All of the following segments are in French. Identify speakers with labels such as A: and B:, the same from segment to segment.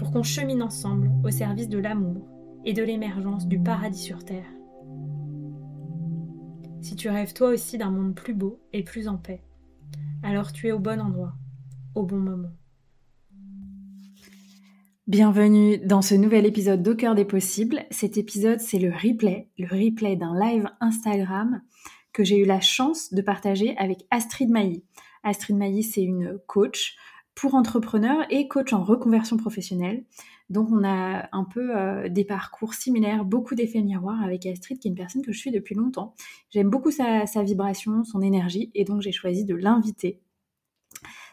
A: pour qu'on chemine ensemble au service de l'amour et de l'émergence du paradis sur Terre. Si tu rêves toi aussi d'un monde plus beau et plus en paix, alors tu es au bon endroit, au bon moment. Bienvenue dans ce nouvel épisode d'Au des possibles. Cet épisode, c'est le replay, le replay d'un live Instagram que j'ai eu la chance de partager avec Astrid Mailly. Astrid Mailly, c'est une coach pour entrepreneurs et coach en reconversion professionnelle. Donc on a un peu euh, des parcours similaires, beaucoup d'effets miroirs avec Astrid, qui est une personne que je suis depuis longtemps. J'aime beaucoup sa, vibration, son énergie, et donc j'ai choisi de l'inviter.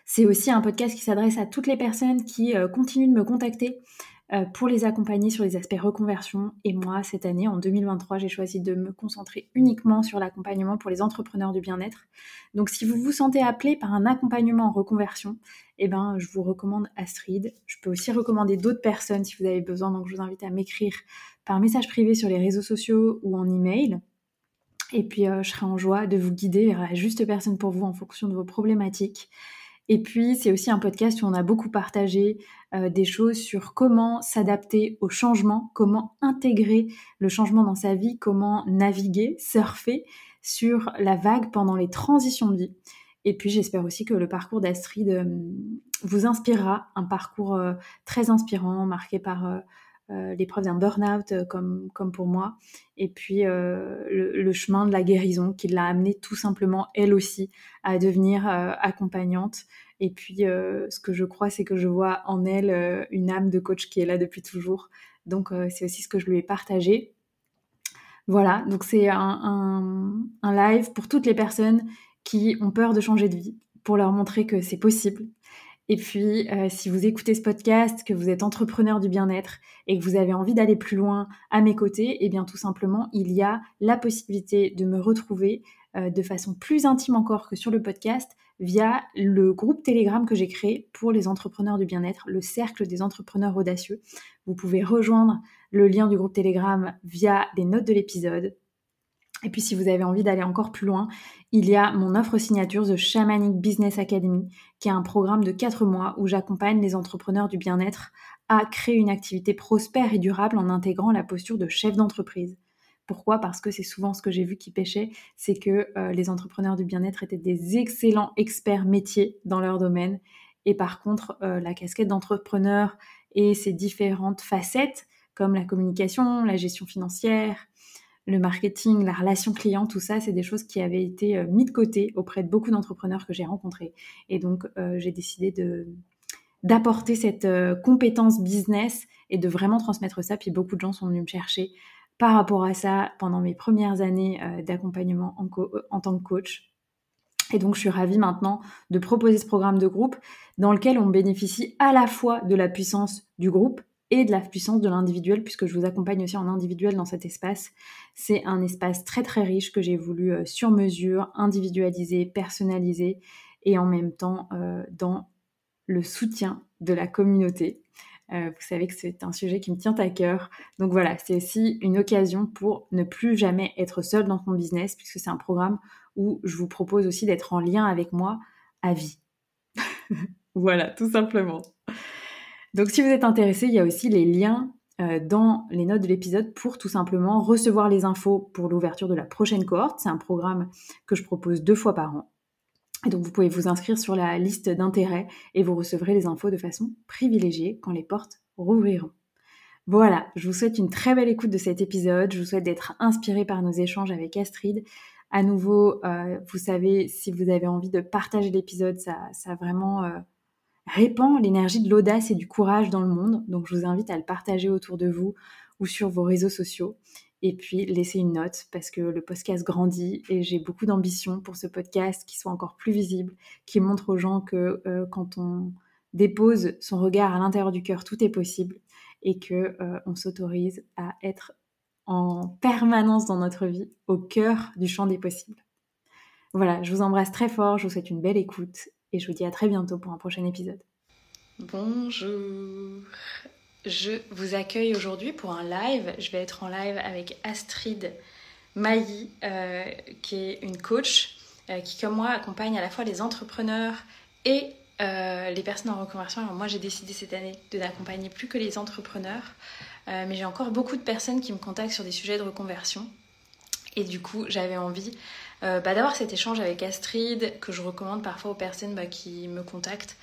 A: C'est aussi un podcast qui s'adresse à toutes les personnes qui euh, continuent de me contacter pour les accompagner sur les aspects reconversion. Et moi, cette année, en 2023, j'ai choisi de me concentrer uniquement sur l'accompagnement pour les entrepreneurs du bien-être. Donc, si vous vous sentez appelé par un accompagnement en reconversion, eh ben, je vous recommande Astrid. Je peux aussi recommander d'autres personnes si vous avez besoin. Donc, je vous invite à m'écrire par message privé sur les réseaux sociaux ou en email. Et puis, euh, je serai en joie de vous guider vers la juste personne pour vous en fonction de vos problématiques. Et puis, c'est aussi un podcast où on a beaucoup partagé euh, des choses sur comment s'adapter au changement, comment intégrer le changement dans sa vie, comment naviguer, surfer sur la vague pendant les transitions de vie. Et puis, j'espère aussi que le parcours d'Astrid euh, vous inspirera, un parcours euh, très inspirant, marqué par l'épreuve d'un burn-out euh, comme, comme pour moi, et puis euh, le, chemin de la guérison qui l'a amené tout simplement, elle aussi, à devenir accompagnante. Et puis, ce que je crois, c'est que je vois en elle une âme de coach qui est là depuis toujours. Donc, c'est aussi ce que je lui ai partagé. Voilà, donc c'est un, un live pour toutes les personnes qui ont peur de changer de vie, pour leur montrer que c'est possible, et puis, euh, si vous écoutez ce podcast, que vous êtes entrepreneur du bien-être et que vous avez envie d'aller plus loin à mes côtés, eh bien tout simplement, il y a la possibilité de me retrouver euh, de façon plus intime encore que sur le podcast via le groupe Telegram que j'ai créé pour les entrepreneurs du bien-être, le cercle des entrepreneurs audacieux. Vous pouvez rejoindre le lien du groupe Telegram via les notes de l'épisode et puis si vous avez envie d'aller encore plus loin, il y a mon offre signature The Shamanic Business Academy, qui est un programme de 4 mois où j'accompagne les entrepreneurs du bien-être à créer une activité prospère et durable en intégrant la posture de chef d'entreprise. Pourquoi? Parce que c'est souvent ce que j'ai vu qui pêchait, c'est que euh, les entrepreneurs du bien-être étaient des excellents experts métiers dans leur domaine. Et par contre, euh, la casquette d'entrepreneur et ses différentes facettes, comme la communication, la gestion financière, le marketing, la relation client, tout ça, c'est des choses qui avaient été euh, mis de côté auprès de beaucoup d'entrepreneurs que j'ai rencontrés. Et donc, euh, j'ai décidé d'apporter cette euh, compétence business et de vraiment transmettre ça. Puis beaucoup de gens sont venus me chercher par rapport à ça pendant mes premières années d'accompagnement en, en tant que coach. Et donc, je suis ravie maintenant de proposer ce programme de groupe dans lequel on bénéficie à la fois de la puissance du groupe, et de la puissance de l'individuel, puisque je vous accompagne aussi en individuel dans cet espace. C'est un espace très très riche que j'ai voulu euh, sur mesure, individualiser, personnaliser, et en même temps euh, dans le soutien de la communauté. Euh, vous savez que c'est un sujet qui me tient à cœur. Donc voilà, c'est aussi une occasion pour ne plus jamais être seul dans mon business, puisque c'est un programme où je vous propose aussi d'être en lien avec moi à vie. voilà, tout simplement. Donc si vous êtes intéressé, il y a aussi les liens euh, dans les notes de l'épisode pour tout simplement recevoir les infos pour l'ouverture de la prochaine cohorte. C'est un programme que je propose deux fois par an.
B: donc vous pouvez vous inscrire sur la liste d'intérêts et vous recevrez les infos de façon privilégiée quand les portes rouvriront. Voilà, je vous souhaite une très belle écoute de cet épisode. Je vous souhaite d'être inspiré par nos échanges avec Astrid. À nouveau, euh, vous savez, si vous avez envie de partager l'épisode, ça, ça vraiment euh, répand l'énergie de l'audace et du courage dans le monde. Donc je vous invite à le partager autour de vous ou sur vos réseaux sociaux. Et puis laissez une note parce que le podcast grandit et j'ai beaucoup d'ambition pour ce podcast qui soit encore plus visible, qui montre aux gens que euh, quand on dépose son regard à l'intérieur du cœur, tout est possible et que euh, on s'autorise à être en permanence dans notre vie au cœur du champ des possibles. Voilà, je vous embrasse très fort, je vous souhaite une belle écoute et je vous dis à très bientôt pour un prochain épisode.
A: Bonjour. Je vous accueille aujourd'hui pour un live. Je vais être en live avec Astrid Mailly, euh, qui est une coach euh, qui, comme moi, accompagne à la fois les entrepreneurs et euh, les personnes en reconversion. Alors moi, j'ai décidé cette année de n'accompagner plus que les entrepreneurs, mais j'ai encore beaucoup de personnes qui me contactent sur des sujets de reconversion. Et du coup, j'avais envie bah, d'avoir cet échange avec Astrid, que je recommande parfois aux personnes bah, qui me contactent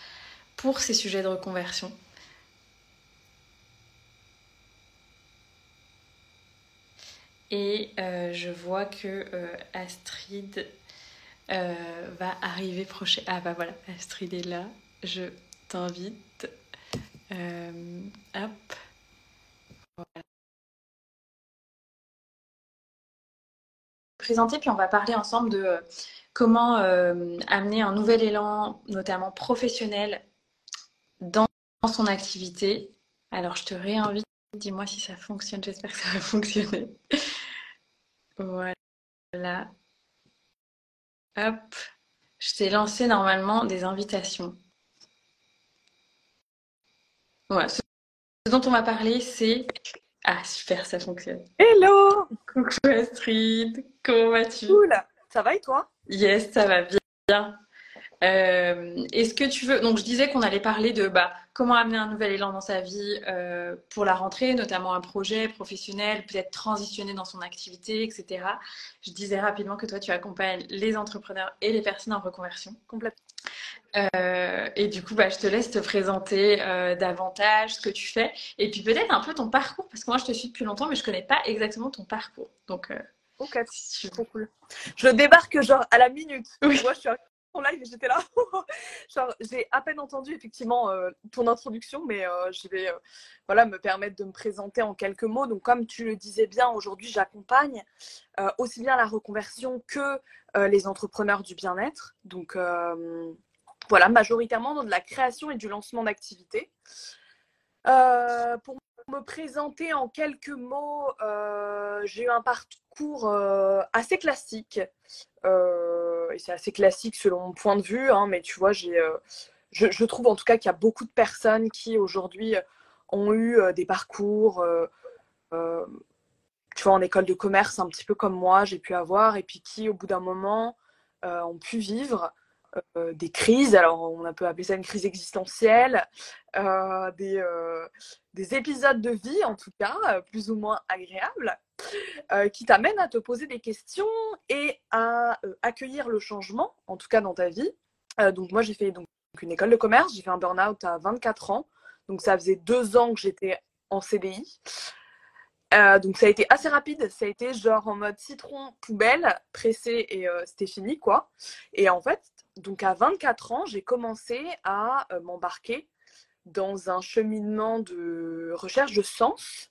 A: pour ces sujets de reconversion. Et euh, je vois que euh, Astrid euh, va arriver prochain. Ah bah voilà, Astrid est là. Je t'invite. hop. Voilà. Présenter, puis on va parler ensemble de comment amener un nouvel élan, notamment professionnel, dans son activité. Alors je te réinvite. Dis-moi si ça fonctionne, j'espère que ça va fonctionner. Voilà. Hop. Je t'ai lancé normalement des invitations. Voilà. Ce dont on va parler, c'est. Ah, super, ça fonctionne.
C: Hello
A: Coucou Astrid, comment vas-tu?
C: Cool Ça va et toi?
A: Yes, ça va bien. Euh, est-ce que tu veux. Donc, je disais qu'on allait parler de bah, comment amener un nouvel élan dans sa vie euh, pour la rentrée, notamment un projet professionnel, peut-être transitionner dans son activité, etc. Je disais rapidement que toi, tu accompagnes les entrepreneurs et les personnes en reconversion.
C: Complètement.
A: Euh, et du coup, bah, je te laisse te présenter davantage ce que tu fais et puis peut-être un peu ton parcours, parce que moi, je te suis depuis longtemps, mais je connais pas exactement ton parcours. Donc.
C: Ok, c'est trop cool. Je débarque genre à la minute. Oui. Moi, je suis live et j'étais là. Genre, j'ai à peine entendu effectivement euh, ton introduction, mais euh, je vais euh, voilà, me permettre de me présenter en quelques mots. Donc, comme tu le disais bien, aujourd'hui, j'accompagne aussi bien la reconversion que les entrepreneurs du bien-être. Donc, voilà, majoritairement dans de la création et du lancement d'activités. pour me présenter en quelques mots, j'ai eu un parcours assez classique. Euh, et c'est assez classique selon mon point de vue, hein, mais tu vois, euh, je, trouve en tout cas qu'il y a beaucoup de personnes qui aujourd'hui ont eu euh, des parcours, tu vois, en école de commerce, un petit peu comme moi, j'ai pu avoir, et puis qui, au bout d'un moment, ont pu vivre des crises, alors on peut appeler ça une crise existentielle, des, des, épisodes de vie en tout cas, plus ou moins agréables, euh, qui t'amène à te poser des questions et à euh, accueillir le changement, en tout cas dans ta vie. Euh, donc moi j'ai fait donc, une école de commerce, j'ai fait un burn-out à 24 ans, donc ça faisait deux ans que j'étais en CDI. donc ça a été assez rapide, ça a été genre en mode citron poubelle, pressé et c'était fini quoi. Et en fait, donc à 24 ans, j'ai commencé à m'embarquer dans un cheminement de recherche de sens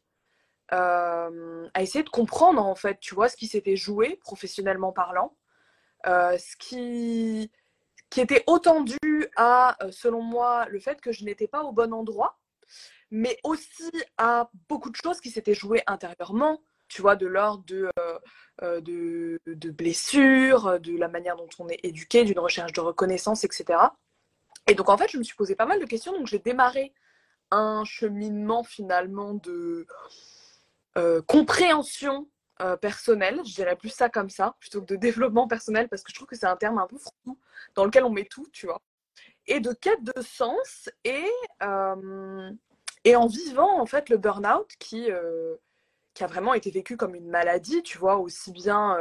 C: euh, à essayer de comprendre en fait, tu vois, ce qui s'était joué professionnellement parlant, euh, ce qui, qui était autant dû à, euh, selon moi, le fait que je n'étais pas au bon endroit, mais aussi à beaucoup de choses qui s'étaient jouées intérieurement, tu vois, de l'ordre de, de, de, blessures, de la manière dont on est éduqué, d'une recherche de reconnaissance, etc. Et donc, en fait, je me suis posé pas mal de questions. Donc, j'ai démarré un cheminement finalement de, euh, compréhension euh, personnelle, je dirais plus ça comme ça, plutôt que de développement personnel, parce que je trouve que c'est un terme un peu fou dans lequel on met tout, tu vois. Et de quête de sens et, euh, et en vivant en fait le burn-out qui, qui a vraiment été vécu comme une maladie, tu vois, aussi bien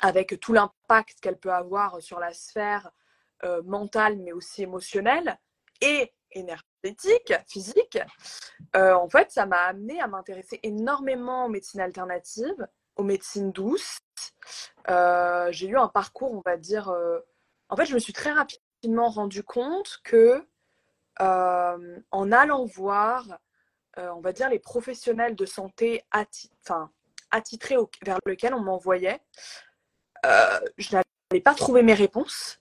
C: avec tout l'impact qu'elle peut avoir sur la sphère mentale, mais aussi émotionnelle et énergétique, physique, en fait, ça m'a amené à m'intéresser énormément aux médecines alternatives, aux médecines douces. j'ai eu un parcours, on va dire. En fait, je me suis très rapidement rendu compte que en allant voir euh, on va dire, les professionnels de santé attitrés vers lesquels on m'envoyait, euh, je n'avais pas trouvé mes réponses.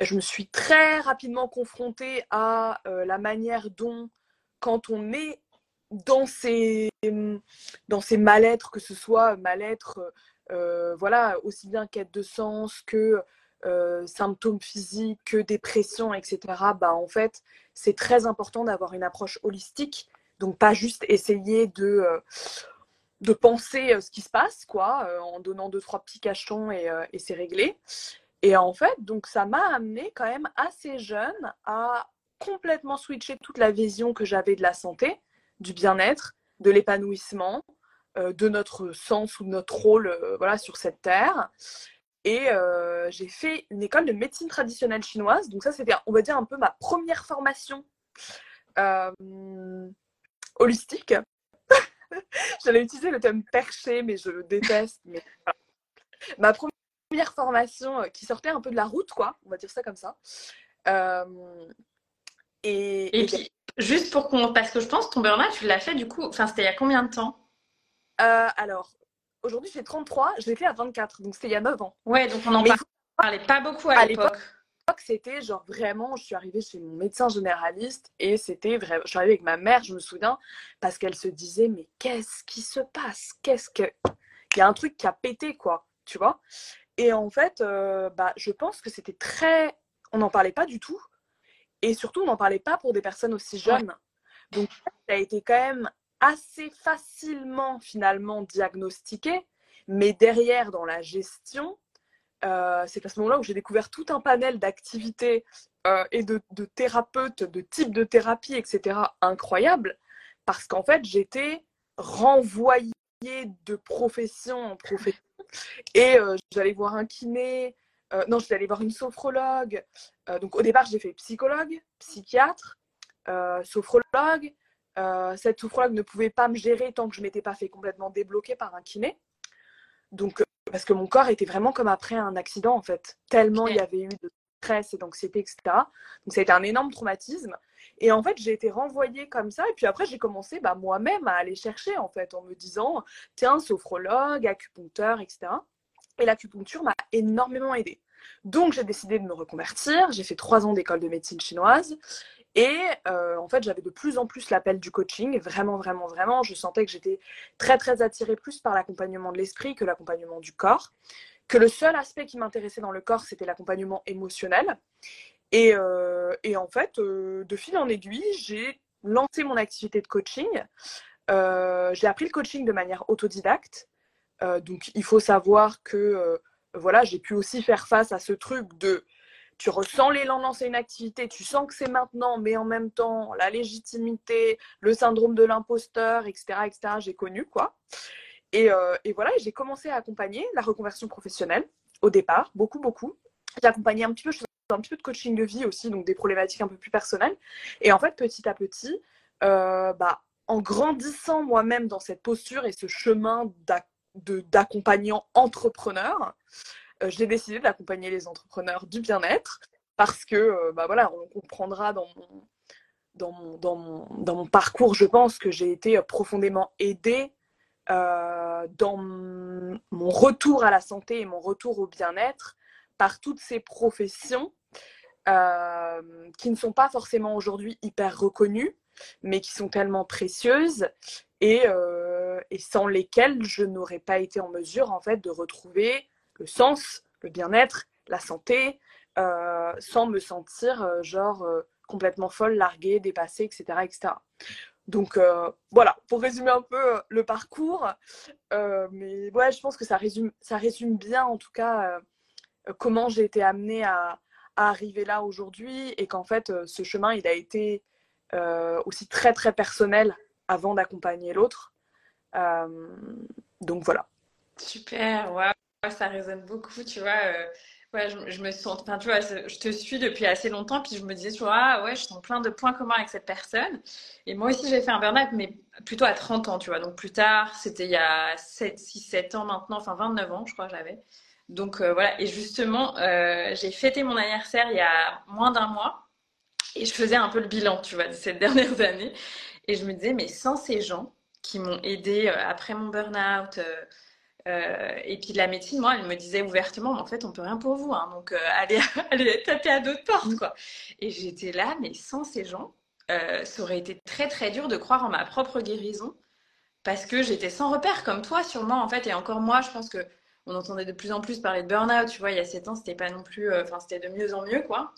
C: Je me suis très rapidement confrontée à euh, la manière dont, quand on est dans ces, dans ces mal-être, que ce soit mal-être, voilà, aussi bien quête de sens que symptômes physiques, que dépression, etc., bah, en fait, c'est très important d'avoir une approche holistique donc pas juste essayer de, euh, de penser euh, ce qui se passe, quoi, euh, en donnant deux, trois petits cachons et, c'est réglé. Et en fait, donc ça m'a amené quand même assez jeune à complètement switcher toute la vision que j'avais de la santé, du bien-être, de l'épanouissement, de notre sens ou de notre rôle voilà, sur cette terre. Et j'ai fait une école de médecine traditionnelle chinoise. Donc ça, c'était, on va dire, un peu ma première formation holistique. J'allais utiliser le thème perché, mais je le déteste. Mais... Ma première formation euh, qui sortait un peu de la route, quoi, on va dire ça comme ça. Euh,
A: et, puis, juste pour qu'on. Parce que je pense que ton burn-out, tu l'as fait du coup. Enfin, c'était il y a combien de temps?
C: Euh, Alors, aujourd'hui, j'ai 33, je l'ai fait à 24, donc c'était il y a 9 ans.
A: Ouais, donc on en parlait pas beaucoup à, l'époque
C: c'était genre vraiment, je suis arrivée chez mon médecin généraliste et c'était vraiment, je suis arrivée avec ma mère, je me souviens, parce qu'elle se disait, mais qu'est-ce qui se passe? Qu'est-ce que. Il y a un truc qui a pété, quoi, tu vois? Et en fait, euh, bah, je pense que c'était très. On n'en parlait pas du tout. Et surtout, on n'en parlait pas pour des personnes aussi jeunes. Donc, ça a été quand même assez facilement, finalement, diagnostiqué. Mais derrière, dans la gestion, euh, c'est à ce moment-là où j'ai découvert tout un panel d'activités euh, et de, thérapeutes, de types de thérapie, etc. incroyables, parce qu'en fait, j'étais renvoyée de profession en profession. Et euh, j'allais voir un kiné, non, j'allais voir une sophrologue. donc au départ, j'ai fait psychologue, psychiatre, sophrologue. cette sophrologue ne pouvait pas me gérer tant que je m'étais pas fait complètement débloquer par un kiné. Donc parce que mon corps était vraiment comme après un accident en fait, tellement il y avait eu de stress et d'anxiété, etc. Donc ça a été un énorme traumatisme. Et en fait, j'ai été renvoyée comme ça. Et puis après, j'ai commencé bah, moi-même à aller chercher en fait, en me disant, tiens, sophrologue, acupuncteur, etc. Et l'acupuncture m'a énormément aidée. Donc j'ai décidé de me reconvertir. J'ai fait trois ans d'école de médecine chinoise. Et euh, en fait, j'avais de plus en plus l'appel du coaching. Vraiment, vraiment, vraiment. Je sentais que j'étais très, très attirée plus par l'accompagnement de l'esprit que l'accompagnement du corps. Que le seul aspect qui m'intéressait dans le corps, c'était l'accompagnement émotionnel. Et, euh, en fait, euh, de fil en aiguille, j'ai lancé mon activité de coaching. j'ai appris le coaching de manière autodidacte. donc, il faut savoir que voilà, j'ai pu aussi faire face à ce truc de tu ressens l'élan de lancer une activité, tu sens que c'est maintenant, mais en même temps, la légitimité, le syndrome de l'imposteur, etc., etc., j'ai connu, quoi. Et, euh, et voilà, j'ai commencé à accompagner la reconversion professionnelle au départ, beaucoup, beaucoup. J'ai accompagné un petit peu, je un petit peu de coaching de vie aussi, donc des problématiques un peu plus personnelles. Et en fait, petit à petit, euh, bah, en grandissant moi-même dans cette posture et ce chemin d'accompagnant entrepreneur, j'ai décidé d'accompagner les entrepreneurs du bien-être parce que, euh, bah voilà, on comprendra dans mon, dans mon, dans mon, dans mon parcours, je pense que j'ai été profondément aidée euh, dans mon retour à la santé et mon retour au bien-être par toutes ces professions qui ne sont pas forcément aujourd'hui hyper reconnues, mais qui sont tellement précieuses et, et sans lesquelles je n'aurais pas été en mesure en fait de retrouver le sens, le bien-être, la santé, euh, sans me sentir euh, genre euh, complètement folle, larguée, dépassée, etc. etc. Donc voilà, pour résumer un peu le parcours, mais ouais, je pense que ça résume, ça résume bien en tout cas comment j'ai été amenée à, à, arriver là aujourd'hui et qu'en fait ce chemin il a été aussi très très personnel avant d'accompagner l'autre. donc voilà.
A: Super, waouh. Ça résonne beaucoup, tu vois. Ouais, je, me sens, enfin, tu vois, je te suis depuis assez longtemps, puis je me disais, tu vois, ah, ouais, je sens plein de points communs avec cette personne. Et moi aussi, j'ai fait un burn-out, mais plutôt à 30 ans, tu vois. Donc, plus tard, c'était il y a 7, 6, 7 ans maintenant, enfin 29 ans, je crois, j'avais. Donc, euh, voilà. Et justement, euh, j'ai fêté mon anniversaire il y a moins d'un mois, et je faisais un peu le bilan, tu vois, de ces dernières années. Et je me disais, mais sans ces gens qui m'ont aidé euh, après mon burn-out, euh, et puis la médecine, moi, elle me disait ouvertement, en fait, on peut rien pour vous, hein, donc euh, allez, allez taper à d'autres portes, quoi. Et j'étais là, mais sans ces gens, euh, ça aurait été très très dur de croire en ma propre guérison, parce que j'étais sans repère, comme toi, sûrement, en fait, et encore moi, je pense que on entendait de plus en plus parler de burn-out, tu vois, il y a 7 ans, c'était pas non plus, enfin, c'était de mieux en mieux, quoi.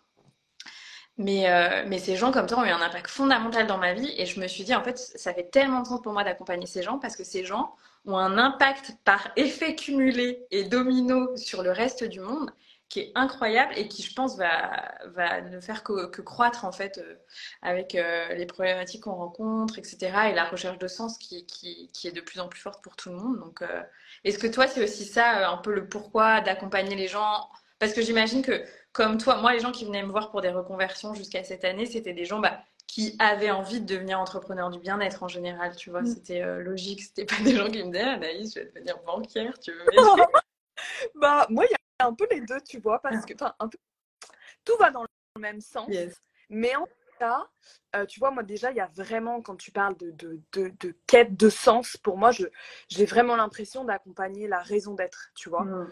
A: Mais, mais ces gens comme toi ont eu un impact fondamental dans ma vie, et je me suis dit, en fait, ça fait tellement de sens pour moi d'accompagner ces gens, parce que ces gens ont un impact par effet cumulé et domino sur le reste du monde qui est incroyable et qui, je pense, va, va ne faire que, croître en fait euh, avec euh, les problématiques qu'on rencontre, etc. et la recherche de sens qui, qui, qui, est de plus en plus forte pour tout le monde. Donc, euh, est-ce que toi, c'est aussi ça, un peu le pourquoi d'accompagner les gens? Parce que j'imagine que, comme toi, moi, les gens qui venaient me voir pour des reconversions jusqu'à cette année, c'était des gens bah, qui avaient envie de devenir entrepreneur du bien-être en général, tu vois. Mm. C'était euh, logique, c'était pas des gens qui me disaient Anaïs, je vais devenir banquière, tu veux
C: Bah, moi, il y a un peu les deux, tu vois, parce que, enfin, un peu, tout va dans le même sens. Mais en tout cas, euh, tu vois, moi, déjà, il y a vraiment, quand tu parles de, de, de, quête de sens, pour moi, j'ai vraiment l'impression d'accompagner la raison d'être, tu vois. Mm.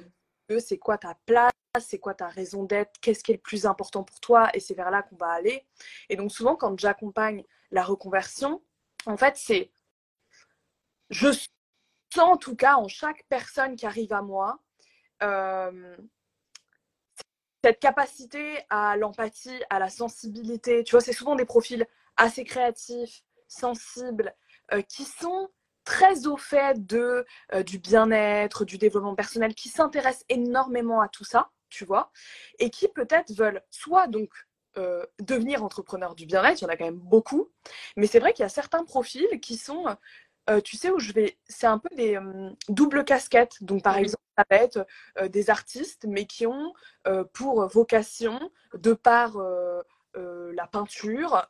C: C'est quoi ta place c'est quoi ta raison d'être, qu'est-ce qui est le plus important pour toi, et c'est vers là qu'on va aller. Et donc souvent, quand j'accompagne la reconversion, en fait, c'est, je sens en tout cas en chaque personne qui arrive à moi, euh, cette capacité à l'empathie, à la sensibilité. Tu vois, c'est souvent des profils assez créatifs, sensibles, euh, qui sont très au fait de, euh, du bien-être, du développement personnel, qui s'intéressent énormément à tout ça tu vois, et qui peut-être veulent soit donc euh, devenir entrepreneur du bien-être, il y en a quand même beaucoup, mais c'est vrai qu'il y a certains profils qui sont, euh, tu sais, où je vais, c'est un peu des hum, doubles casquettes. Donc par exemple, ça va être des artistes, mais qui ont pour vocation, de par la peinture,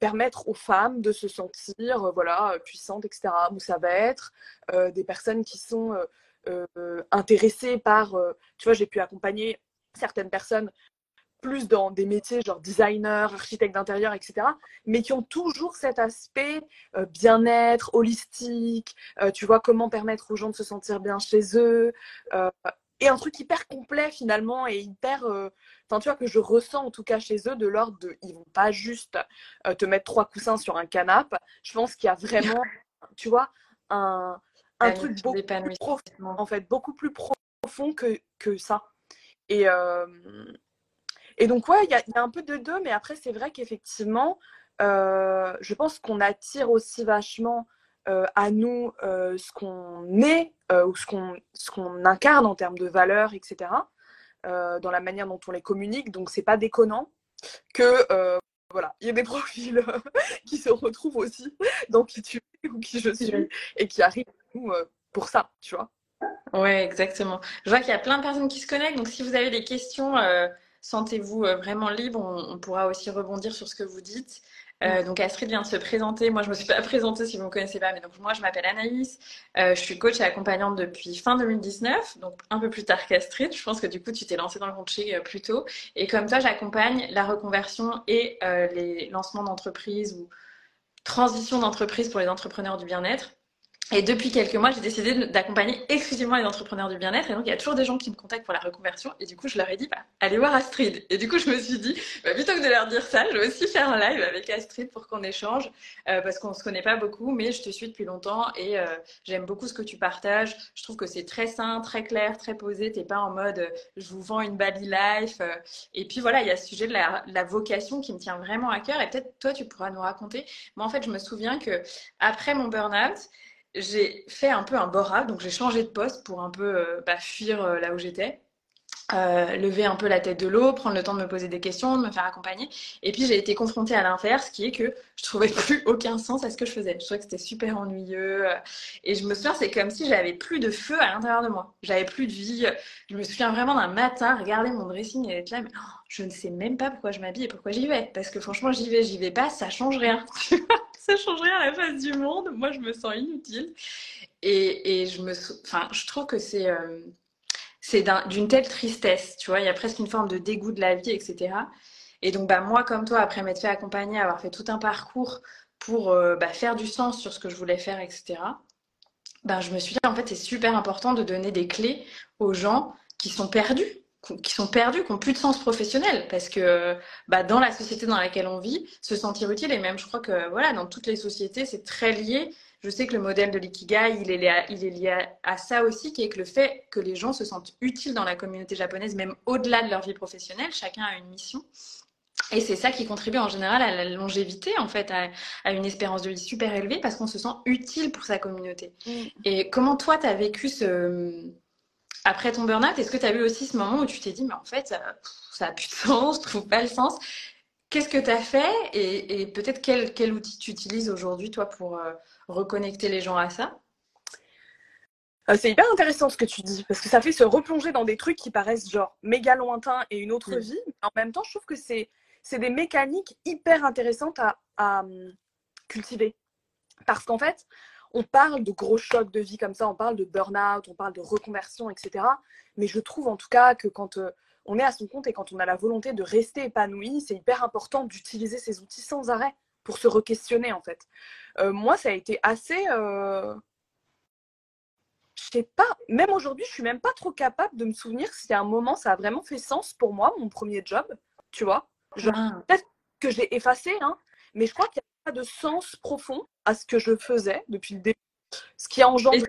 C: permettre aux femmes de se sentir voilà, puissantes, etc. Ou ça va être des personnes qui sont euh, intéressée par, euh, tu vois, j'ai pu accompagner certaines personnes plus dans des métiers genre designer, architecte d'intérieur, etc., mais qui ont toujours cet aspect euh, bien-être, holistique, tu vois, comment permettre aux gens de se sentir bien chez eux, et un truc hyper complet finalement, et hyper, enfin tu vois, que je ressens en tout cas chez eux, de l'ordre de, ils vont pas juste te mettre trois coussins sur un canapé, je pense qu'il y a vraiment, tu vois, un, un truc beaucoup plus profond, en fait, beaucoup plus profond que, que ça. Et, euh, et donc, ouais, il y, y a, un peu de deux, mais après, c'est vrai qu'effectivement, euh, je pense qu'on attire aussi vachement euh, à nous ce qu'on est ou ce qu'on qu'on incarne en termes de valeurs, etc., dans la manière dont on les communique. Donc, c'est pas déconnant que voilà, il y a des profils qui se retrouvent aussi dans qui tu es ou qui je suis et qui arrivent euh, pour ça, tu vois.
A: Ouais, exactement. Je vois qu'il y a plein de personnes qui se connectent, donc si vous avez des questions, euh, sentez-vous euh, vraiment libre. On, pourra aussi rebondir sur ce que vous dites. Donc Astrid vient de se présenter. Moi, je me suis pas présentée si vous ne me connaissez pas, mais donc moi, je m'appelle Anaïs. je suis coach et accompagnante depuis fin 2019, donc un peu plus tard qu'Astrid. Je pense que du coup, tu t'es lancée dans le coaching plus tôt. Et comme toi, j'accompagne la reconversion et les lancements d'entreprise ou transition d'entreprise pour les entrepreneurs du bien-être. Et depuis quelques mois, j'ai décidé d'accompagner exclusivement les entrepreneurs du bien-être. Et donc, il y a toujours des gens qui me contactent pour la reconversion. Et du coup, je leur ai dit, bah, allez voir Astrid. Et du coup, je me suis dit, bah, plutôt que de leur dire ça, je vais aussi faire un live avec Astrid pour qu'on échange. Euh, parce qu'on ne se connaît pas beaucoup, mais je te suis depuis longtemps et euh, j'aime beaucoup ce que tu partages. Je trouve que c'est très sain, très clair, très posé. Tu n'es pas en mode, euh, je vous vends une Bali life. Et puis voilà, il y a ce sujet de la, la vocation qui me tient vraiment à cœur. Et peut-être toi, tu pourras nous raconter. Moi, en fait, je me souviens que après mon burn-out, j'ai fait un peu un borab, donc j'ai changé de poste pour un peu euh, bah, fuir euh, là où j'étais. euh, lever un peu la tête de l'eau, prendre le temps de me poser des questions, de me faire accompagner. Et puis j'ai été confrontée à l'inverse, qui est que je trouvais plus aucun sens à ce que je faisais. Je trouvais que c'était super ennuyeux. Et je me souviens, c'est comme si j'avais plus de feu à l'intérieur de moi. J'avais plus de vie. Je me souviens vraiment d'un matin, regarder mon dressing et être là, mais oh, je ne sais même pas pourquoi je m'habille et pourquoi j'y vais. Parce que franchement, j'y vais, j'y vais pas, ça change rien. ça change rien à la face du monde. Moi, je me sens inutile. Et, et je me, enfin, je trouve que c'est euh, d'une telle tristesse, tu vois, il y a presque une forme de dégoût de la vie, etc. Et donc, bah, moi, comme toi, après m'être fait accompagner, avoir fait tout un parcours pour euh, bah, faire du sens sur ce que je voulais faire, etc., bah, je me suis dit, en fait, c'est super important de donner des clés aux gens qui sont perdus, qui sont perdus, qui n'ont plus de sens professionnel, parce que bah, dans la société dans laquelle on vit, se sentir utile, et même je crois que voilà, dans toutes les sociétés, c'est très lié je sais que le modèle de l'ikigai, il est, lié il est lié à, ça aussi, qui est que le fait que les gens se sentent utiles dans la communauté japonaise, même au-delà de leur vie professionnelle, chacun a une mission. Et c'est ça qui contribue en général à la longévité, en fait, à, une espérance de vie super élevée, parce qu'on se sent utile pour sa communauté. Mm. Et comment toi, tu as vécu ce... Après ton burn-out, est-ce que tu as eu aussi ce moment où tu t'es dit, mais en fait, ça n'a plus de sens, je trouve pas le sens? Qu'est-ce que tu as fait? Et, peut-être quel, quel, outil tu utilises aujourd'hui, toi, pour, euh, reconnecter les gens à ça?
C: Euh, c'est hyper intéressant ce que tu dis, parce que ça fait se replonger dans des trucs qui paraissent genre méga lointains et une autre vie. en même temps, je trouve que c'est, c'est des mécaniques hyper intéressantes à, à hum, cultiver. Parce qu'en fait, on parle de gros chocs de vie comme ça, on parle de burn-out, on parle de reconversion, etc. Mais je trouve en tout cas que quand euh, on est à son compte et quand on a la volonté de rester épanoui, c'est hyper important d'utiliser ces outils sans arrêt pour se re-questionner en fait. Euh, moi, ça a été assez. Euh... Je sais pas, même aujourd'hui, je suis même pas trop capable de me souvenir si à un moment ça a vraiment fait sens pour moi, mon premier job, tu vois. Ah. Peut-être que j'ai effacé, hein, mais je crois qu'il n'y a de sens profond à ce que je faisais depuis le début. Ce qui a engendré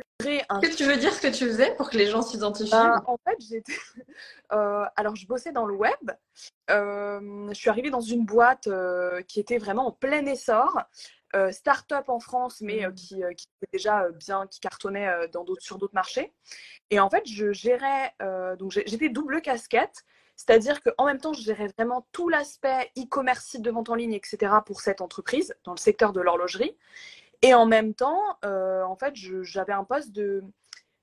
A: un. Qu'est-ce que tu veux dire ce que tu faisais pour que les gens s'identifient
C: ben, En fait, j'étais. Euh, alors, je bossais dans le web. Euh, je suis arrivée dans une boîte euh, qui était vraiment en plein essor. start-up en France, mais qui, qui, était déjà bien, qui cartonnait dans sur d'autres marchés. Et en fait, je gérais, donc j'étais double casquette, c'est-à-dire qu'en même temps, je gérais vraiment tout l'aspect e-commerce, de vente en ligne, etc. pour cette entreprise dans le secteur de l'horlogerie. Et en même temps, euh, en fait, j'avais un poste de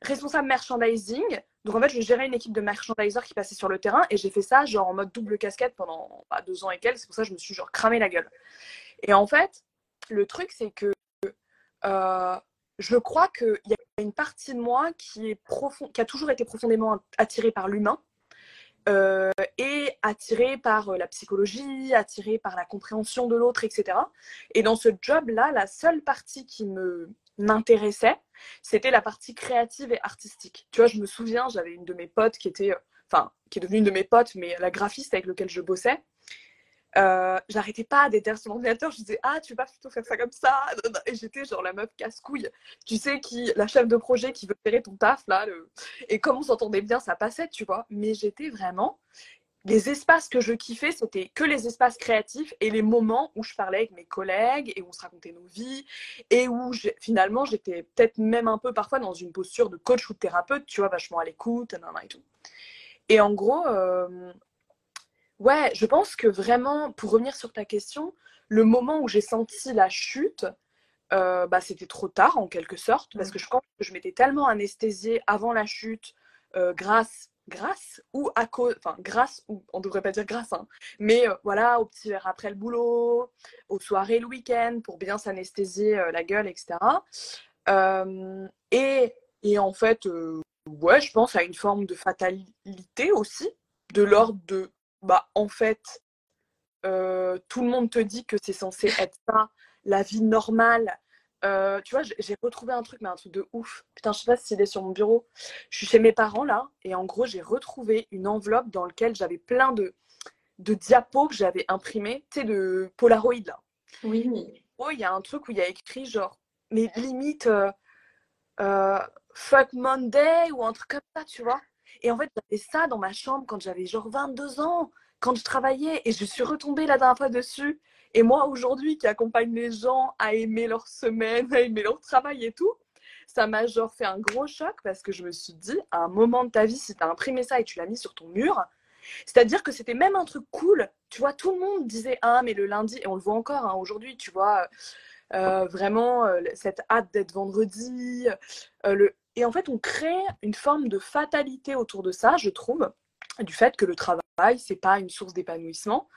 C: responsable merchandising. Donc en fait, je gérais une équipe de merchandisers qui passait sur le terrain et j'ai fait ça genre en mode double casquette pendant bah, deux ans et quelques. C'est pour ça que je me suis genre cramé la gueule. Et en fait, le truc, c'est que euh, je crois qu'il y a une partie de moi qui, est profond, qui a toujours été profondément attirée par l'humain euh, et attiré par euh, la psychologie, attiré par la compréhension de l'autre, etc. Et dans ce job-là, la seule partie qui me m'intéressait, c'était la partie créative et artistique. Tu vois, je me souviens, j'avais une de mes potes qui était, euh, enfin, qui est devenue une de mes potes, mais la graphiste avec laquelle je bossais, euh, j'arrêtais pas d'être sur l'ordinateur. Je disais, ah, tu vas plutôt faire ça comme ça. Et j'étais genre la meuf casse-couille. Tu sais, qui, la chef de projet qui veut faire ton taf, là. Et comme on s'entendait bien, ça passait, tu vois. Mais j'étais vraiment. Les espaces que je kiffais, c'était que les espaces créatifs et les moments où je parlais avec mes collègues et où on se racontait nos vies et où finalement j'étais peut-être même un peu parfois dans une posture de coach ou de thérapeute, tu vois, vachement à l'écoute, et tout. Et en gros, euh, Ouais, je pense que vraiment, pour revenir sur ta question, le moment où j'ai senti la chute, euh, bah, c'était trop tard en quelque sorte, parce que je pense que je m'étais tellement anesthésiée avant la chute, euh, grâce, grâce ou à cause, enfin grâce ou on devrait pas dire grâce, hein, mais euh, voilà, au petit verre après le boulot, aux soirées le week-end pour bien s'anesthésier la gueule, etc. et, et en fait, ouais, je pense à une forme de fatalité aussi, de l'ordre de bah, en fait, euh, tout le monde te dit que c'est censé être ça, la vie normale. Euh, tu vois, j'ai retrouvé un truc, mais un truc de ouf. Putain, je sais pas s'il est sur mon bureau. Je suis chez mes parents là, et en gros, j'ai retrouvé une enveloppe dans laquelle j'avais plein de, de diapos que j'avais imprimés, tu sais, de Polaroid là.
A: Oui.
C: Oh, il y a un truc où il y a écrit genre, mais limite, euh, fuck Monday ou un truc comme ça, tu vois. Et en fait, j'avais ça dans ma chambre quand j'avais genre 22 ans, quand je travaillais, et je suis retombée la dernière fois dessus. Et moi, aujourd'hui, qui accompagne les gens à aimer leur semaine, à aimer leur travail et tout, ça m'a genre fait un gros choc parce que je me suis dit, à un moment de ta vie, si tu as imprimé ça et tu l'as mis sur ton mur, c'est-à-dire que c'était même un truc cool. Tu vois, tout le monde disait, ah, mais le lundi, et on le voit encore hein, aujourd'hui, tu vois, euh, vraiment euh, cette hâte d'être vendredi. Euh, le... Et en fait, on crée une forme de fatalité autour de ça, je trouve, du fait que le travail, c'est pas une source d'épanouissement.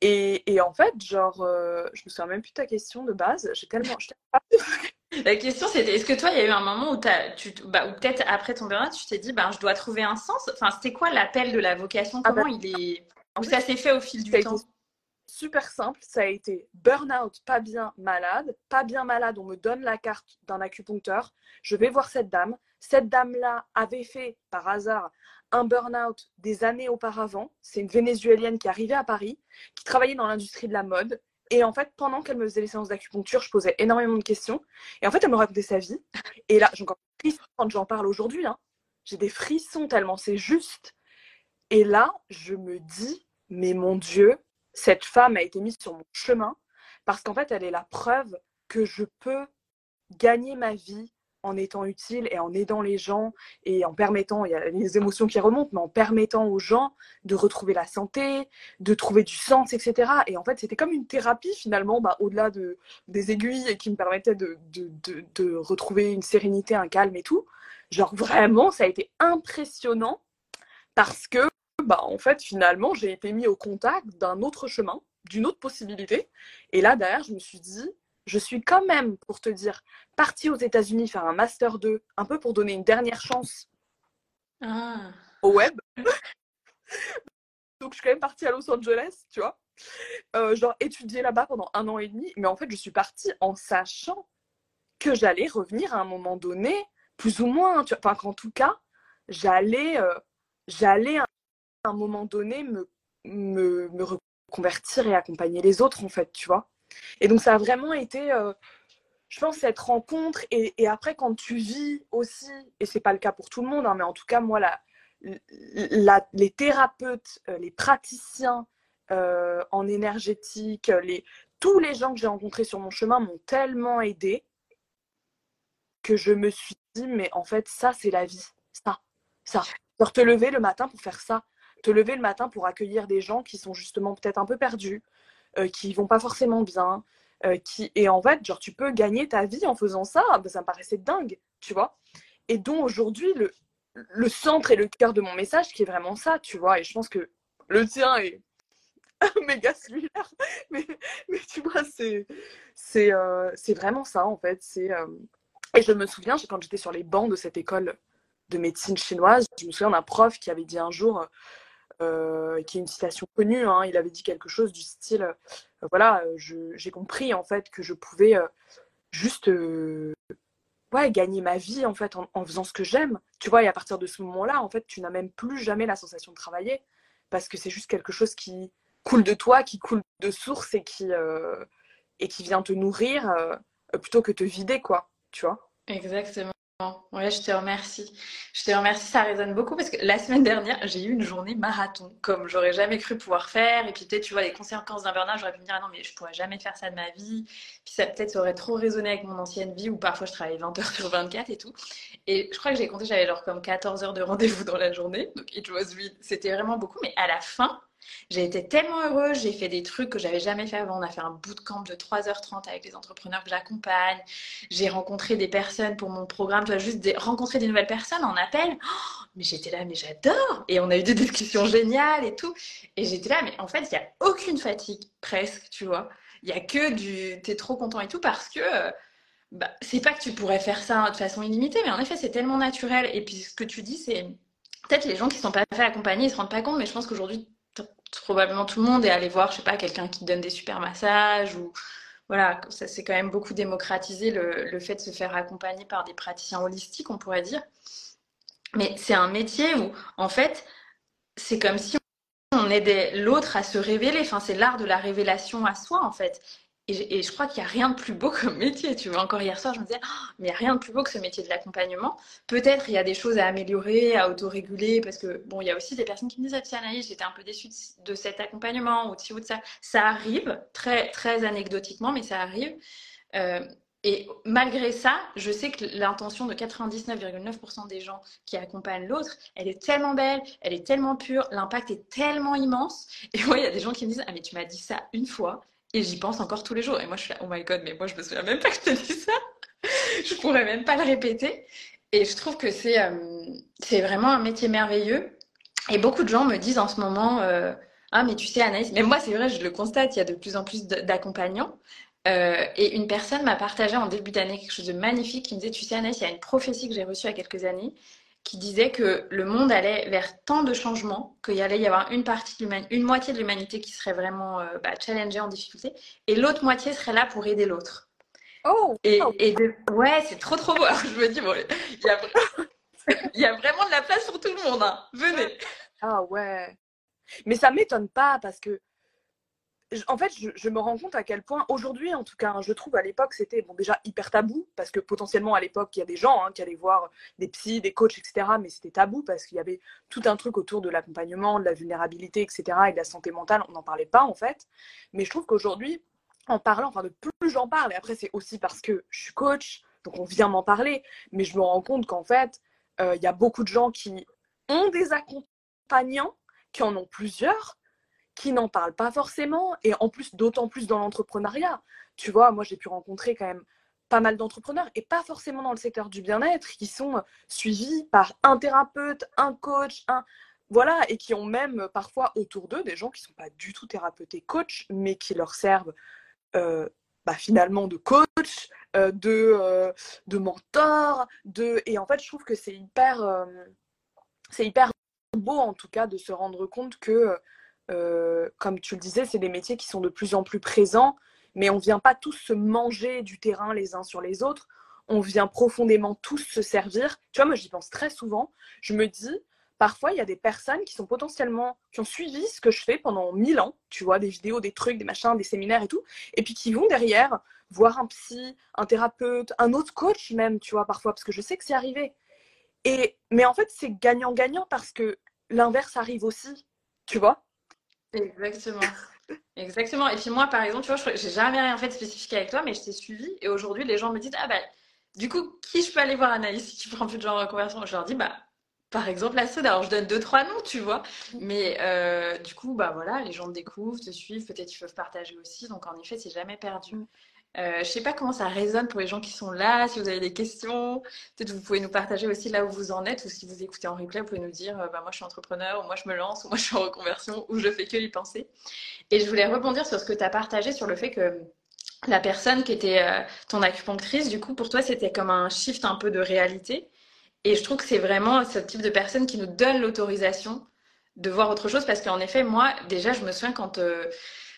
C: Et, et, en fait, genre, je me souviens même plus de ta question de base. J'ai tellement.
A: La question, c'était est-ce que toi, il y a eu un moment où, tu, bah, ou peut-être après ton burn tu t'es dit, bah, je dois trouver un sens? Enfin, c'était quoi l'appel de la vocation? Ah bah, Comment il est. Où ça s'est fait au fil du temps?
C: Super simple, ça a été burn-out, pas bien malade. Pas bien malade, on me donne la carte d'un acupuncteur. Je vais voir cette dame. Cette dame-là avait fait, par hasard, un burn-out des années auparavant. C'est une Vénézuélienne qui arrivait à Paris, qui travaillait dans l'industrie de la mode et en fait, pendant qu'elle me faisait les séances d'acupuncture, je posais énormément de questions. Et en fait, elle me racontait sa vie. Et là, j'ai encore des frissons quand j'en parle aujourd'hui. Hein. J'ai des frissons tellement c'est juste. Et là, je me dis, mais mon Dieu, cette femme a été mise sur mon chemin parce qu'en fait, elle est la preuve que je peux gagner ma vie en étant utile et en aidant les gens et en permettant, il y a les émotions qui remontent, mais en permettant aux gens de retrouver la santé, de trouver du sens, etc. Et en fait, c'était comme une thérapie finalement, bah, au-delà de, des aiguilles qui me permettaient de, de, de, de, retrouver une sérénité, un calme et tout. Genre vraiment, ça a été impressionnant parce que, bah, en fait, finalement, j'ai été mis au contact d'un autre chemin, d'une autre possibilité. Et là, derrière, je me suis dit, je suis quand même, pour te dire, partie aux États-Unis faire un Master 2, un peu pour donner une dernière chance ah. au web. Donc, je suis quand même partie à Los Angeles, tu vois. Euh, genre, étudier là-bas pendant un an et demi. Mais en fait, je suis partie en sachant que j'allais revenir à un moment donné, plus ou moins. Tu vois, enfin, qu'en tout cas, j'allais, euh, j'allais à un moment donné me, me, reconvertir et accompagner les autres, en fait, tu vois. Et donc, ça a vraiment été, euh, je pense, cette rencontre. Et, après, quand tu vis aussi, et c'est pas le cas pour tout le monde, hein, mais en tout cas, moi, la, les thérapeutes, euh, les praticiens euh, en énergétique, les, tous les gens que j'ai rencontrés sur mon chemin m'ont tellement aidé que je me suis dit, mais en fait, ça, c'est la vie. Ça, ça. Genre, te lever le matin pour faire ça. Te lever le matin pour accueillir des gens qui sont justement peut-être un peu perdus, euh, qui vont pas forcément bien. Euh, qui... Et en fait, genre, tu peux gagner ta vie en faisant ça. Bah, ça me paraissait dingue, tu vois. Et dont aujourd'hui, le, le centre et le cœur de mon message, qui est vraiment ça, tu vois. Et je pense que le tien est méga similaire. Mais, mais tu vois, c'est c'est euh, vraiment ça, en fait. C'est Et je me souviens, quand j'étais sur les bancs de cette école de médecine chinoise, je me souviens d'un prof qui avait dit un jour euh, qui est une citation connue. Hein. il avait dit quelque chose du style euh, voilà, j'ai compris en fait que je pouvais euh, juste gagner ma vie en fait en, faisant ce que j'aime. Tu vois, et à partir de ce moment-là, en fait, tu n'as même plus jamais la sensation de travailler parce que c'est juste quelque chose qui coule de toi, qui coule de source et qui, et qui vient te nourrir plutôt que te vider, quoi. Tu vois
A: Exactement. Ouais, je te remercie. Je te remercie, ça résonne beaucoup parce que la semaine dernière, j'ai eu une journée marathon, comme j'aurais jamais cru pouvoir faire. Et puis peut-être, tu vois, les conséquences d'un burn-out, j'aurais pu me dire, ah non, mais je pourrais jamais faire ça de ma vie. Puis ça peut-être aurait trop résonné avec mon ancienne vie où parfois je travaillais 20 heures sur 24 et tout. Et je crois que j'ai compté, j'avais genre comme 14 heures de rendez-vous dans la journée. Donc it was C'était vraiment beaucoup. Mais à la fin, j'ai été tellement heureuse, j'ai fait des trucs que j'avais jamais fait avant. On a fait un bootcamp de 3h30 avec les entrepreneurs que j'accompagne. J'ai rencontré des personnes pour mon programme, tu vois, juste rencontrer des nouvelles personnes en appel. Oh, mais j'étais là, mais j'adore Et on a eu des discussions géniales et tout. Et j'étais là, mais en fait, il n'y a aucune fatigue, presque, tu vois. Il n'y a que du t'es trop content et tout parce que. bah, c'est pas que tu pourrais faire ça de façon illimitée, mais en effet, c'est tellement naturel. Et puis, ce que tu dis, c'est peut-être les gens qui sont pas fait accompagner, ils se rendent pas compte, mais je pense qu'aujourd'hui, probablement tout le monde est allé voir, je sais pas, quelqu'un qui donne des super massages ou voilà, ça c'est quand même beaucoup démocratisé le, le, fait de se faire accompagner par des praticiens holistiques, on pourrait dire. Mais c'est un métier où, en fait, c'est comme si on aidait l'autre à se révéler. Enfin, c'est l'art de la révélation à soi, en fait. Et, je crois qu'il n'y a rien de plus beau comme métier. Tu vois, encore hier soir, je me disais, oh, mais il n'y a rien de plus beau que ce métier de l'accompagnement. Peut-être il y a des choses à améliorer, à autoréguler, parce que, bon, il y a aussi des personnes qui me disent, ah, tiens, Anaïs, j'étais un peu déçue de, cet accompagnement ou de ou de ça. Ça arrive, très, très anecdotiquement, mais ça arrive. Euh, Et malgré ça, je sais que l'intention de 99,9% des gens qui accompagnent l'autre, elle est tellement belle, elle est tellement pure, l'impact est tellement immense. Et moi, il y a des gens qui me disent Ah, mais tu m'as dit ça une fois, et j'y pense encore tous les jours. Et moi, je suis là, oh my god, mais moi, je me souviens même pas que je t'ai dit ça. je pourrais même pas le répéter. Et je trouve que c'est euh, c'est vraiment un métier merveilleux. Et beaucoup de gens me disent en ce moment, euh, ah mais tu sais Anaïs, mais moi c'est vrai, je le constate, il y a de plus en plus d'accompagnants. Euh, et une personne m'a partagé en début d'année quelque chose de magnifique qui me disait, tu sais Anaïs, il y a une prophétie que j'ai reçue il y a quelques années qui disait que le monde allait vers tant de changements qu'il allait y avoir une partie de une moitié de l'humanité qui serait vraiment euh, bah, challengée en difficulté et l'autre moitié serait là pour aider l'autre.
C: Oh,
A: et, et ouais, c'est trop trop beau. Alors, je me dis, bon, il y a... il y a vraiment de la place pour tout le monde. Hein. Venez.
C: Ah ouais. Mais ça m'étonne pas parce que, en fait, je, me rends compte à quel point, aujourd'hui en tout cas, hein, je trouve à l'époque, c'était bon, déjà hyper tabou parce que potentiellement à l'époque, il y a des gens hein, qui allaient voir des psys, des coachs, etc. Mais c'était tabou parce qu'il y avait tout un truc autour de l'accompagnement, de la vulnérabilité, etc. et de la santé mentale. On n'en parlait pas en fait. Mais je trouve qu'aujourd'hui, en parlant, enfin, de plus j'en parle, et après, c'est aussi parce que je suis coach, donc on vient m'en parler, mais je me rends compte qu'en fait, euh, il y a beaucoup de gens qui ont des accompagnants, qui en ont plusieurs, qui n'en parlent pas forcément, et en plus, d'autant plus dans l'entrepreneuriat. Tu vois, moi, j'ai pu rencontrer quand même pas mal d'entrepreneurs, et pas forcément dans le secteur du bien-être, qui sont suivis par un thérapeute, un coach, un... Voilà, et qui ont même parfois autour d'eux des gens qui ne sont pas du tout thérapeutes et coachs, mais qui leur servent euh, bah, finalement de coach, euh, de, euh, de mentor, de... et en fait je trouve que c'est hyper, euh, c'est hyper beau en tout cas de se rendre compte que, comme tu le disais, c'est des métiers qui sont de plus en plus présents, mais on ne vient pas tous se manger du terrain les uns sur les autres, on vient profondément tous se servir. Tu vois, moi j'y pense très souvent, je me dis, parfois, il y a des personnes qui sont potentiellement, qui ont suivi ce que je fais pendant mille ans, tu vois, des vidéos, des trucs, des machins, des séminaires et tout, et puis qui vont derrière voir un psy, un thérapeute, un autre coach même, tu vois, parfois, parce que je sais que c'est arrivé. Et, mais en fait, c'est gagnant-gagnant parce que l'inverse arrive aussi, tu vois.
A: Exactement. Exactement. Et puis moi, par exemple, tu vois, j'ai jamais rien fait de spécifique avec toi, mais je t'ai suivi. Et aujourd'hui, les gens me disent, ah bah, du coup, qui je peux aller voir Anaïs si tu prends plus de genre de conversion Je leur dis, bah, par exemple la soda. Alors je donne deux trois noms, tu vois, mais euh, du coup bah voilà, les gens te découvrent, te suivent, peut-être ils peuvent partager aussi. Donc en effet, c'est jamais perdu. Euh, je sais pas comment ça résonne pour les gens qui sont là. Si vous avez des questions, peut-être vous pouvez nous partager aussi là où vous en êtes, ou si vous écoutez en replay, vous pouvez nous dire euh, bah, moi je suis entrepreneur, ou moi je me lance, ou moi je suis en reconversion, ou je fais que y penser. Et je voulais rebondir sur ce que tu as partagé sur le fait que la personne qui était euh, ton acupunctrice, du coup pour toi c'était comme un shift un peu de réalité. Et je trouve que c'est vraiment ce type de personne qui nous donne l'autorisation de voir autre chose. Parce qu'en effet, moi, déjà, je me souviens quand, euh,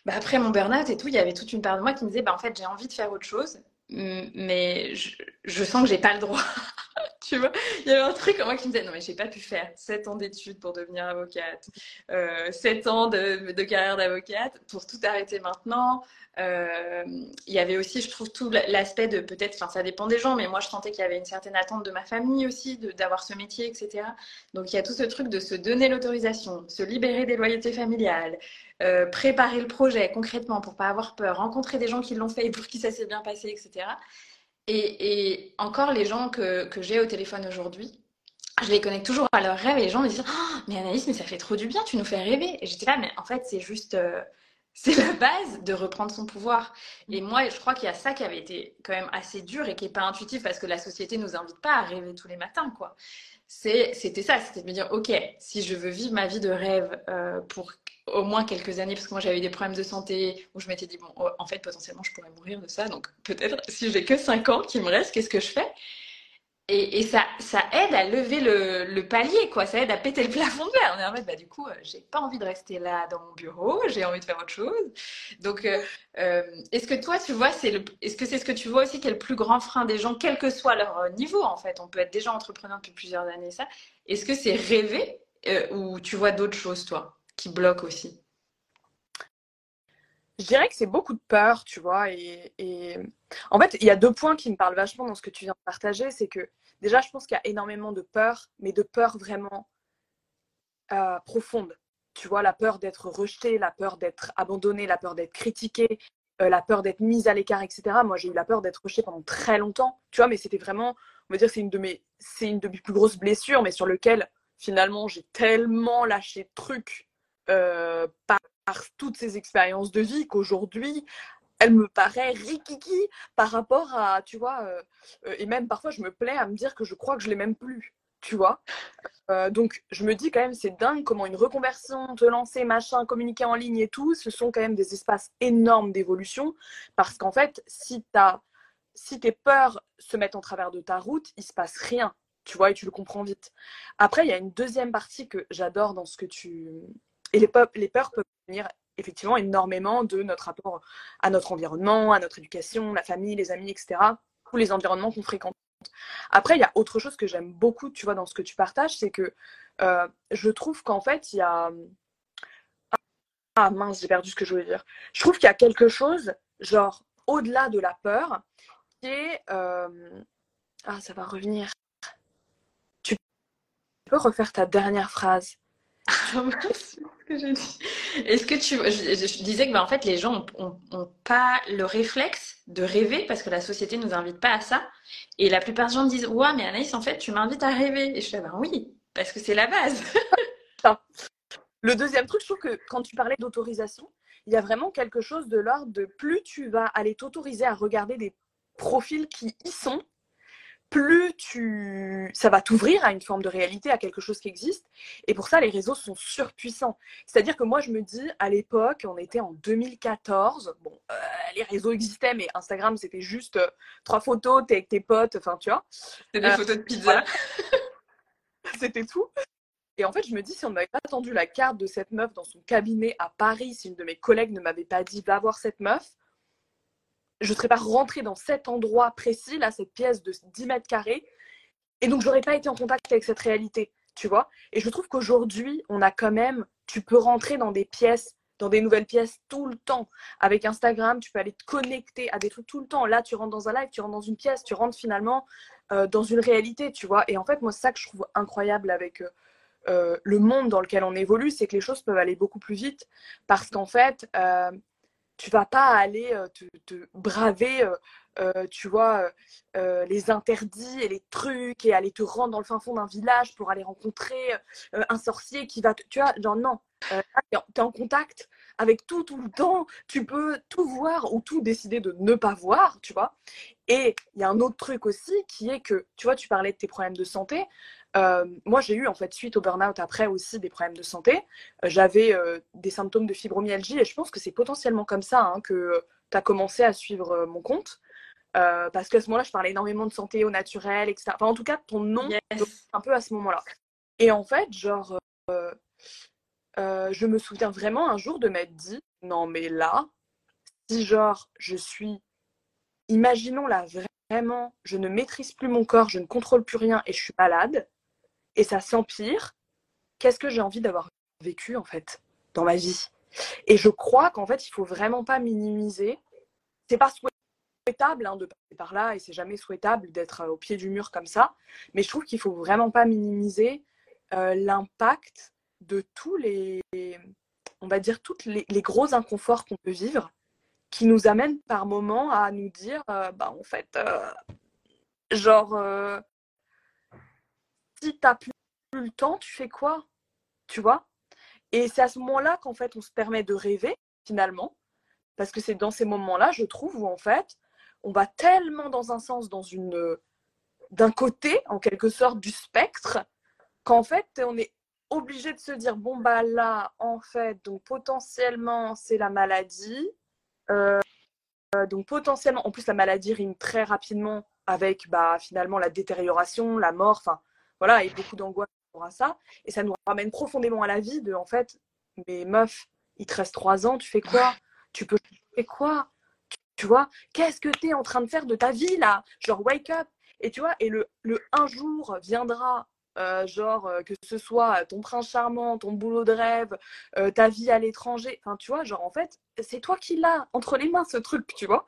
A: bah, après mon burn-out et tout, il y avait toute une part de moi qui me disait, bah, en fait, j'ai envie de faire autre chose, mais je, sens que j'ai pas le droit. tu vois, il y avait un truc en moi qui me disait, non, mais j'ai pas pu faire 7 ans d'études pour devenir avocate, euh, 7 ans de, de carrière d'avocate pour tout arrêter maintenant. Euh, il y avait aussi, je trouve, tout l'aspect de peut-être, enfin ça dépend des gens, mais moi je sentais qu'il y avait une certaine attente de ma famille aussi, d'avoir ce métier, etc. Donc il y a tout ce truc de se donner l'autorisation, se libérer des loyautés familiales, euh, préparer le projet concrètement pour pas avoir peur, rencontrer des gens qui l'ont fait et pour qui ça s'est bien passé, etc. Et, encore les gens que, que j'ai au téléphone aujourd'hui, je les connecte toujours à leurs rêves et les gens me disent oh, mais Anaïs mais ça fait trop du bien tu nous fais rêver et j'étais là mais en fait c'est juste euh, c'est la base de reprendre son pouvoir. Et moi, je crois qu'il y a ça qui avait été quand même assez dur et qui n'est pas intuitif parce que la société ne nous invite pas à rêver tous les matins, quoi. C'était ça, c'était de me dire, ok, si je veux vivre ma vie de rêve euh, pour au moins quelques années, parce que moi j'avais des problèmes de santé où je m'étais dit, bon, oh, en fait, potentiellement, je pourrais mourir de ça, donc peut-être si j'ai que 5 ans qui me reste, qu'est-ce que je fais? Et, ça, ça aide à lever le, palier, quoi. Ça aide à péter le plafond de verre. Est en fait, bah, du coup, euh, j'ai pas envie de rester là dans mon bureau, j'ai envie de faire autre chose. Donc, euh, euh, est-ce que toi, tu vois, c'est le, est-ce que c'est ce que tu vois aussi qui est le plus grand frein des gens, quel que soit leur niveau, en fait? On peut être déjà entrepreneur depuis plusieurs années, ça. Est-ce que c'est rêver ou tu vois d'autres choses, toi, qui bloquent aussi
C: je dirais que c'est beaucoup de peur, tu vois. Et, en fait, il y a deux points qui me parlent vachement dans ce que tu viens de partager. C'est que déjà, je pense qu'il y a énormément de peur, mais de peur vraiment euh, profonde. Tu vois, la peur d'être rejeté, la peur d'être abandonné, la peur d'être critiqué. la peur d'être mise à l'écart, etc. Moi, j'ai eu la peur d'être rejetée pendant très longtemps, tu vois, mais c'était vraiment, on va dire, c'est une de mes, c'est une de mes plus grosses blessures, mais sur lequel finalement j'ai tellement lâché de trucs euh, par, toutes ces expériences de vie qu'aujourd'hui, elle me paraît rikiki par rapport à, tu vois, euh, euh, et même parfois je me plais à me dire que je crois que je l'ai même plus, tu vois. donc je me dis quand même, c'est dingue comment une reconversion, te lancer, machin, communiquer en ligne et tout, ce sont quand même des espaces énormes d'évolution parce qu'en fait, si, as, si tes peurs se mettent en travers de ta route, il se passe rien, tu vois, et tu le comprends vite. Après, il y a une deuxième partie que j'adore dans ce que tu... Et les, peurs peuvent venir effectivement énormément de notre rapport à notre environnement, à notre éducation, la famille, les amis, etc. Tous les environnements qu'on fréquente. Après, il y a autre chose que j'aime beaucoup, tu vois, dans ce que tu partages, c'est que euh, je trouve qu'en fait, il y a... Ah mince, j'ai perdu ce que je voulais dire. Je trouve qu'il y a quelque chose, genre, au-delà de la peur, qui est... Euh, ah, ça va revenir. Tu peux refaire ta dernière phrase
A: Est-ce que tu. Je, disais que bah, en fait, les gens n'ont pas le réflexe de rêver parce que la société ne nous invite pas à ça. Et la plupart des gens me disent Ouais, mais Anaïs, en fait, tu m'invites à rêver. Et je fais Ben oui, parce que c'est la base.
C: le deuxième truc, je trouve que quand tu parlais d'autorisation, il y a vraiment quelque chose de l'ordre de plus tu vas aller t'autoriser à regarder des profils qui y sont, plus tu, ça va t'ouvrir à une forme de réalité, à quelque chose qui existe. Et pour ça, les réseaux sont surpuissants. C'est-à-dire que moi, je me dis, à l'époque, on était en 2014. Bon, euh, les réseaux existaient, mais Instagram, c'était juste euh, trois photos, t'es avec tes potes, enfin, tu vois.
A: C'était des euh, photos de pizza.
C: c'était tout. Et en fait, je me dis, si on ne m'avait pas tendu la carte de cette meuf dans son cabinet à Paris, si une de mes collègues ne m'avait pas dit, va voir cette meuf, je ne serais pas rentrée dans cet endroit précis, là, cette pièce de 10 mètres carrés. Et donc, j'aurais pas été en contact avec cette réalité, tu vois. Et je trouve qu'aujourd'hui, on a quand même, tu peux rentrer dans des pièces, dans des nouvelles pièces tout le temps. Avec Instagram, tu peux aller te connecter à des trucs tout le temps. Là, tu rentres dans un live, tu rentres dans une pièce, tu rentres finalement euh, dans une réalité, tu vois. Et en fait, moi, c'est ça que je trouve incroyable avec euh, euh, le monde dans lequel on évolue, c'est que les choses peuvent aller beaucoup plus vite. Parce qu'en fait, tu vas pas aller te, braver, tu vois, les interdits et les trucs et aller te rendre dans le fin fond d'un village pour aller rencontrer un sorcier qui va, te, tu vois, genre non, tu es, en contact avec tout tout le temps, tu peux tout voir ou tout décider de ne pas voir, tu vois. Et il y a un autre truc aussi qui est que, tu vois, tu parlais de tes problèmes de santé. Euh, moi, j'ai eu, en fait, suite au burn-out après aussi des problèmes de santé. Euh, j'avais euh, des symptômes de fibromyalgie et je pense que c'est potentiellement comme ça hein, que tu as commencé à suivre mon compte. parce qu'à ce moment-là, je parlais énormément de santé au naturel, etc. Enfin, en tout cas, ton nom, un peu à ce moment-là. Et en fait, genre, je me souviens vraiment un jour de m'être dit, non, mais là, si genre, je suis, imaginons là, vraiment, je ne maîtrise plus mon corps, je ne contrôle plus rien et je suis malade, et ça s'empire, qu'est-ce que j'ai envie d'avoir vécu en fait dans ma vie? Et je crois qu'en fait, il faut vraiment pas minimiser. C'est pas souhaitable hein, de passer par là et c'est jamais souhaitable d'être euh, au pied du mur comme ça, mais je trouve qu'il faut vraiment pas minimiser euh, l'impact de tous les, on va dire, tous les, gros inconforts qu'on peut vivre qui nous amènent par moments à nous dire, euh, bah en fait, genre, si tu n'as plus le temps, tu fais quoi? Tu vois? Et c'est à ce moment-là qu'en fait, on se permet de rêver, finalement. Parce que c'est dans ces moments-là, je trouve, où en fait, on va tellement dans un sens, dans une d'un côté, en quelque sorte, du spectre, qu'en fait, on est obligé de se dire bon bah là, en fait, donc potentiellement c'est la maladie. Euh, donc potentiellement, en plus la maladie rime très rapidement avec bah finalement la détérioration, la mort. Enfin, voilà, et beaucoup d'angoisse à ça. Et ça nous ramène profondément à la vie de, en fait, mais meuf, il te reste trois ans, tu fais quoi? Tu peux faire quoi? Tu, vois? Qu'est-ce que tu es en train de faire de ta vie là? Genre, wake up! Et tu vois, et le, le un jour viendra euh, genre euh, que ce soit ton prince charmant, ton boulot de rêve, euh, ta vie à l'étranger, enfin tu vois, genre en fait, c'est toi qui l'as entre les mains ce truc, tu vois?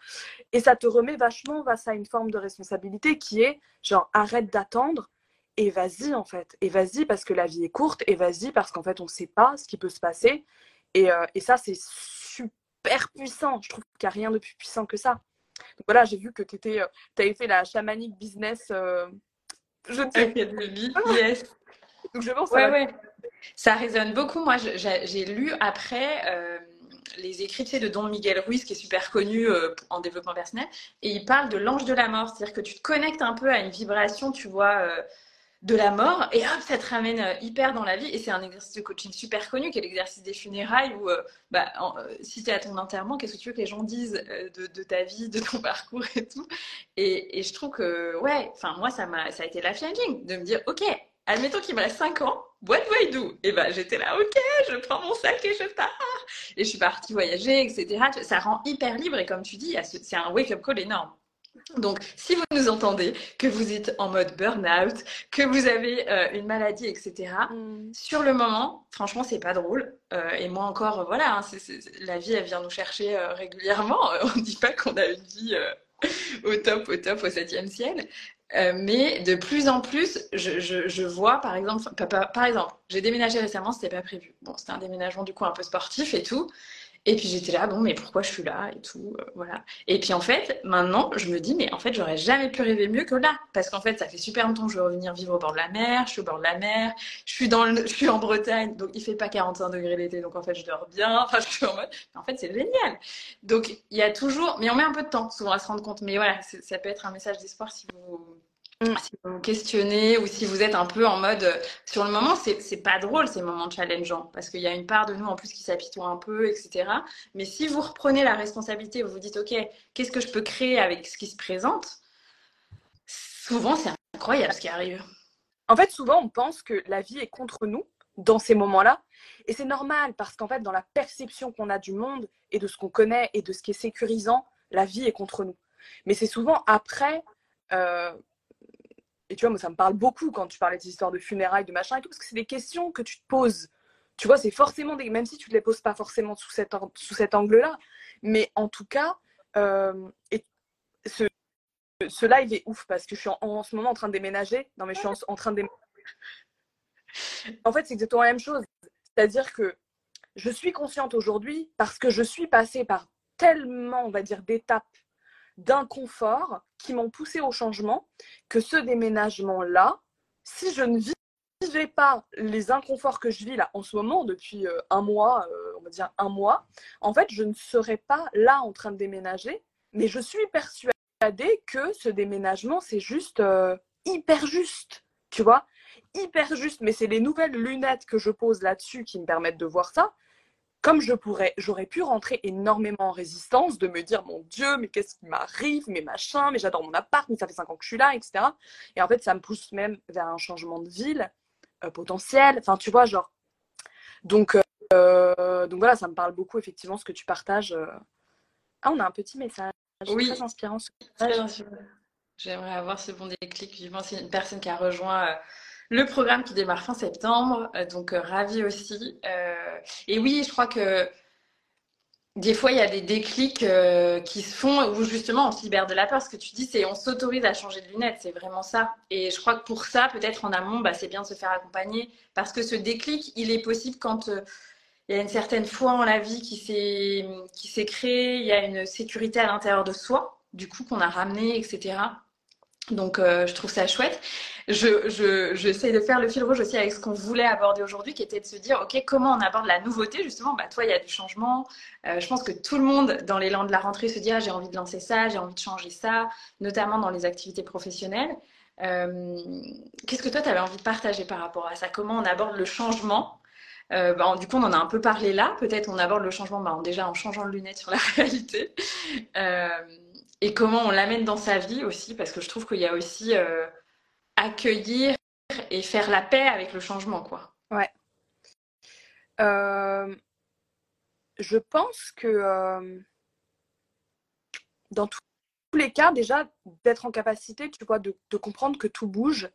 C: Et ça te remet vachement face à une forme de responsabilité qui est genre arrête d'attendre, et vas-y en fait. Et vas-y parce que la vie est courte, et vas-y parce qu'en fait on ne sait pas ce qui peut se passer. Et, euh, et ça, c'est super puissant. Je trouve qu'il n'y a rien de plus puissant que ça. Donc voilà, j'ai vu que tu euh, avais fait la chamanique business. Euh,
A: je yes.
C: Donc je pense
A: ouais, ouais. Ça résonne beaucoup. Moi, j'ai lu après euh, les écrits de Don Miguel Ruiz, qui est super connu euh, en développement personnel, et il parle de l'ange de la mort. C'est-à-dire que tu te connectes un peu à une vibration, tu vois. Euh, de la mort et hop ça te ramène hyper dans la vie et c'est un exercice de coaching super connu qui est l'exercice des funérailles où bah, si tu es à ton enterrement qu'est-ce que tu veux que les gens disent de, ta vie de ton parcours et tout? Et, je trouve que ouais enfin moi ça m'a ça a été la challenging de me dire ok admettons qu'il me reste 5 ans, what do I do? Et ben j'étais là, ok, je prends mon sac et je pars. Et je suis partie voyager, etc. Ça rend hyper libre et comme tu dis, c'est un wake-up call énorme. Donc, si vous nous entendez, que vous êtes en mode burn-out, que vous avez euh, une maladie, etc., mm. sur le moment, franchement, c'est pas drôle. Euh, et moi encore, voilà, hein, la vie, elle vient nous chercher euh, régulièrement. On ne dit pas qu'on a une vie au top, au top, au septième ciel. Euh, mais de plus en plus, je, je, je vois, par exemple, par, exemple, j'ai déménagé récemment, c'était pas prévu. Bon, c'était un déménagement du coup un peu sportif et tout. Et puis j'étais là, bon, mais pourquoi je suis là et tout, euh, voilà. Et puis en fait, maintenant, je me dis, mais en fait, j'aurais jamais pu rêver mieux que là, parce qu'en fait, ça fait super longtemps que je veux revenir vivre au bord de la mer. Je suis au bord de la mer, je suis dans, le, je suis en Bretagne, donc il fait pas 45 degrés l'été, donc en fait, je dors bien. Enfin, je suis en mode, en fait, c'est génial. Donc il y a toujours, mais on met un peu de temps souvent à se rendre compte. Mais voilà, ça peut être un message d'espoir si vous. Si vous vous questionnez ou si vous êtes un peu en mode euh, sur le moment, c'est pas drôle ces moments challengeants parce qu'il y a une part de nous en plus qui s'apitoie un peu, etc. Mais si vous reprenez la responsabilité, vous vous dites ok, qu'est-ce que je peux créer avec ce qui se présente? Souvent, c'est incroyable ce qui arrive.
C: En fait, souvent, on pense que la vie est contre nous dans ces moments-là. Et c'est normal parce qu'en fait, dans la perception qu'on a du monde et de ce qu'on connaît et de ce qui est sécurisant, la vie est contre nous. Mais c'est souvent après euh, et tu vois, moi, ça me parle beaucoup quand tu parlais des histoires de funérailles, de machin et tout, parce que c'est des questions que tu te poses. Tu vois, c'est forcément des. Même si tu ne les poses pas forcément sous, cet, angle-là, mais en tout cas, euh, ce live est ouf parce que je suis en, ce moment en train de déménager. Non, mais je suis en, train de déménager. En fait, c'est exactement la même chose. C'est-à-dire que je suis consciente aujourd'hui parce que je suis passée par tellement, on va dire, d'étapes d'inconfort qui m'ont poussé au changement, que ce déménagement-là, si je ne vivais pas les inconforts que je vis là en ce moment depuis euh, un mois, euh, on va dire un mois, en fait, je ne serais pas là en train de déménager, mais je suis persuadée que ce déménagement, c'est juste euh, hyper juste, tu vois, hyper juste, mais c'est les nouvelles lunettes que je pose là-dessus qui me permettent de voir ça comme je pourrais, j'aurais pu rentrer énormément en résistance, de me dire mon Dieu, mais qu'est-ce qui m'arrive, mais machin, mais j'adore mon appart, mais ça fait cinq ans que je suis là, etc. Et en fait, ça me pousse même vers un changement de ville euh, potentiel. Enfin, tu vois, genre. Donc, euh, donc voilà, ça me parle beaucoup effectivement ce que tu partages. Euh. Ah, on a un petit message.
A: Oui. Très inspirant. J'aimerais avoir ce bon déclic. Vivement, c'est une personne qui a rejoint le programme qui démarre fin septembre, euh, donc euh, ravi aussi. Euh, et oui, je crois que des fois, il y a des déclics qui se font où justement on se libère de la peur. Ce que tu dis, c'est on s'autorise à changer de lunettes, c'est vraiment ça. Et je crois que pour ça, peut-être en amont, bah, c'est bien de se faire accompagner parce que ce déclic, il est possible quand il y a une certaine foi en la vie qui s'est créée, il y a une sécurité à l'intérieur de soi, du coup qu'on a ramené, etc. Donc, je trouve ça chouette je, je, j'essaie de faire le fil rouge aussi avec ce qu'on voulait aborder aujourd'hui, qui était de se dire, OK, comment on aborde la nouveauté, justement? Bah, Toi, il y a du changement. Euh, je pense que tout le monde, dans l'élan de la rentrée, se dit, ah, j'ai envie de lancer ça, j'ai envie de changer ça, notamment dans les activités professionnelles. Euh, qu'est-ce que toi, tu avais envie de partager par rapport à ça? Comment on aborde le changement? Euh, bah, du coup, on en a un peu parlé là. Peut-être on aborde le changement bah, déjà en changeant de lunettes sur la réalité. Euh, et comment on l'amène dans sa vie aussi, parce que je trouve qu'il y a aussi accueillir et faire la paix avec le changement, quoi.
C: Ouais. Euh, je pense que euh, dans tous les cas, déjà, d'être en capacité, tu vois, de, de, comprendre que tout bouge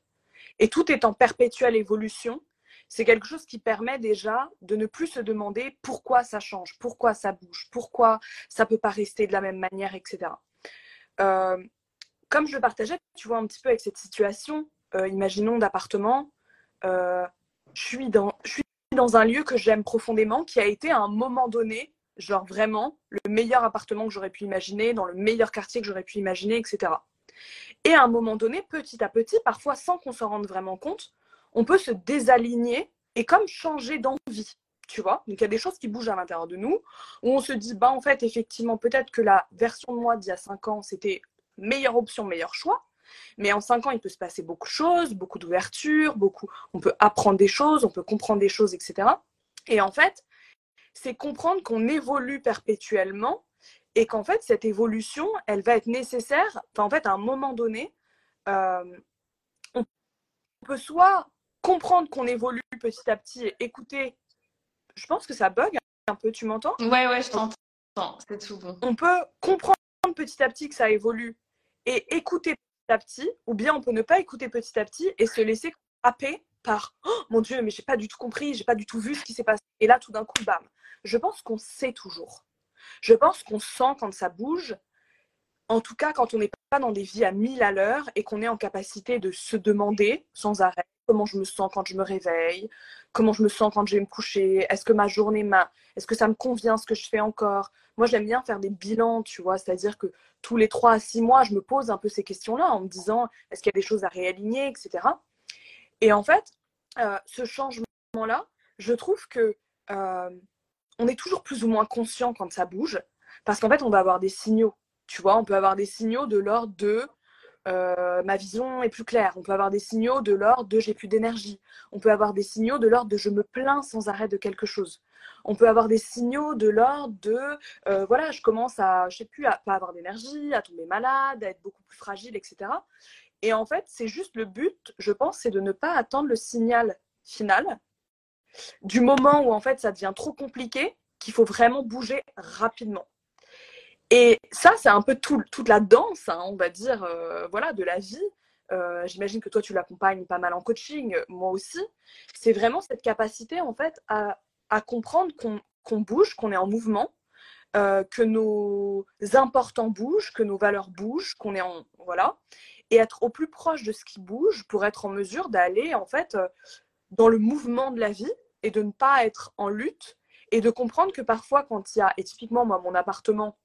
C: et tout est en perpétuelle évolution, c'est quelque chose qui permet déjà de ne plus se demander pourquoi ça change, pourquoi ça bouge, pourquoi ça peut pas rester de la même manière, etc. Euh, comme je le partageais, tu vois, un petit peu avec cette situation, euh, imaginons, d'appartement, euh, je, suis dans, un lieu que j'aime profondément, qui a été à un moment donné genre vraiment le meilleur appartement que j'aurais pu imaginer, dans le meilleur quartier que j'aurais pu imaginer, etc. Et à un moment donné, petit à petit, parfois sans qu'on s'en rende vraiment compte, on peut se désaligner et comme changer d'envie. Tu vois Donc il y a des choses qui bougent à l'intérieur de nous, où on se dit, bah en fait, effectivement, peut-être que la version de moi d'il y a 5 ans, c'était meilleure option, meilleur choix. Mais en 5 ans, il peut se passer beaucoup de choses, beaucoup d'ouverture, beaucoup. On peut apprendre des choses, on peut comprendre des choses, etc. Et en fait, c'est comprendre qu'on évolue perpétuellement et qu'en fait, cette évolution, elle va être nécessaire. Enfin, en fait, à un moment donné, euh, on peut soit comprendre qu'on évolue petit à petit et écouter. Je pense que ça bug un peu, tu m'entends?
A: Ouais, ouais, je t'entends. C'est tout bon.
C: On peut comprendre petit à petit que ça évolue et écouter petit à petit, ou bien on peut ne pas écouter petit à petit et se laisser happer par oh, mon Dieu, mais j'ai pas du tout compris, j'ai pas du tout vu ce qui s'est passé. Et là, tout d'un coup, bam. Je pense qu'on sait toujours. Je pense qu'on sent quand ça bouge, en tout cas quand on n'est pas dans des vies à mille à l'heure et qu'on est en capacité de se demander sans arrêt comment je me sens quand je me réveille, comment je me sens quand je vais me coucher, est-ce que ma journée m'a, est-ce que ça me convient ce que je fais encore? Moi, j'aime bien faire des bilans, tu vois, c'est-à-dire que tous les trois à six mois, je me pose un peu ces questions-là en me disant est-ce qu'il y a des choses à réaligner, etc. Et en fait, euh, ce changement-là, je trouve que euh, on est toujours plus ou moins conscient quand ça bouge, parce qu'en fait, on va avoir des signaux. Tu vois, on peut avoir des signaux de l'ordre de euh, ma vision est plus claire. On peut avoir des signaux de l'ordre de j'ai plus d'énergie. On peut avoir des signaux de l'ordre de je me plains sans arrêt de quelque chose. On peut avoir des signaux de l'ordre de euh, voilà, je commence à, je sais plus, à pas avoir d'énergie, à tomber malade, à être beaucoup plus fragile, etc. Et en fait, c'est juste le but, je pense, c'est de ne pas attendre le signal final du moment où en fait ça devient trop compliqué qu'il faut vraiment bouger rapidement. Et ça, c'est un peu toute la danse, hein, on va dire, euh, voilà, de la vie. Euh, j'imagine que toi, tu l'accompagnes pas mal en coaching, moi aussi. C'est vraiment cette capacité, en fait, à, comprendre qu'on bouge, qu'on est en mouvement, euh, que nos importants bougent, que nos valeurs bougent, qu'on est en. Voilà. Et être au plus proche de ce qui bouge pour être en mesure d'aller, en fait, dans le mouvement de la vie et de ne pas être en lutte et de comprendre que parfois quand il y a, et typiquement moi mon appartement,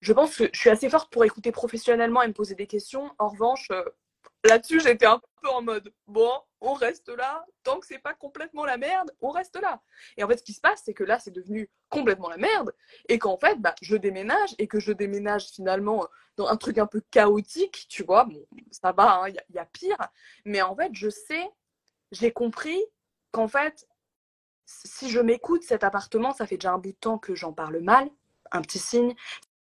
C: je pense que je suis assez forte pour écouter professionnellement et me poser des questions. En revanche, euh, là-dessus, j'étais un peu en mode bon, on reste là, tant que c'est pas complètement la merde, on reste là. Et en fait, ce qui se passe, c'est que là, c'est devenu complètement la merde, et qu'en fait, bah, je déménage, et que je déménage finalement dans un truc un peu chaotique, tu vois. Bon, ça va, hein, il y, a pire, mais en fait, je sais j'ai compris qu'en fait, si je m'écoute, cet appartement, ça fait déjà un bout de temps que j'en parle mal, un petit signe.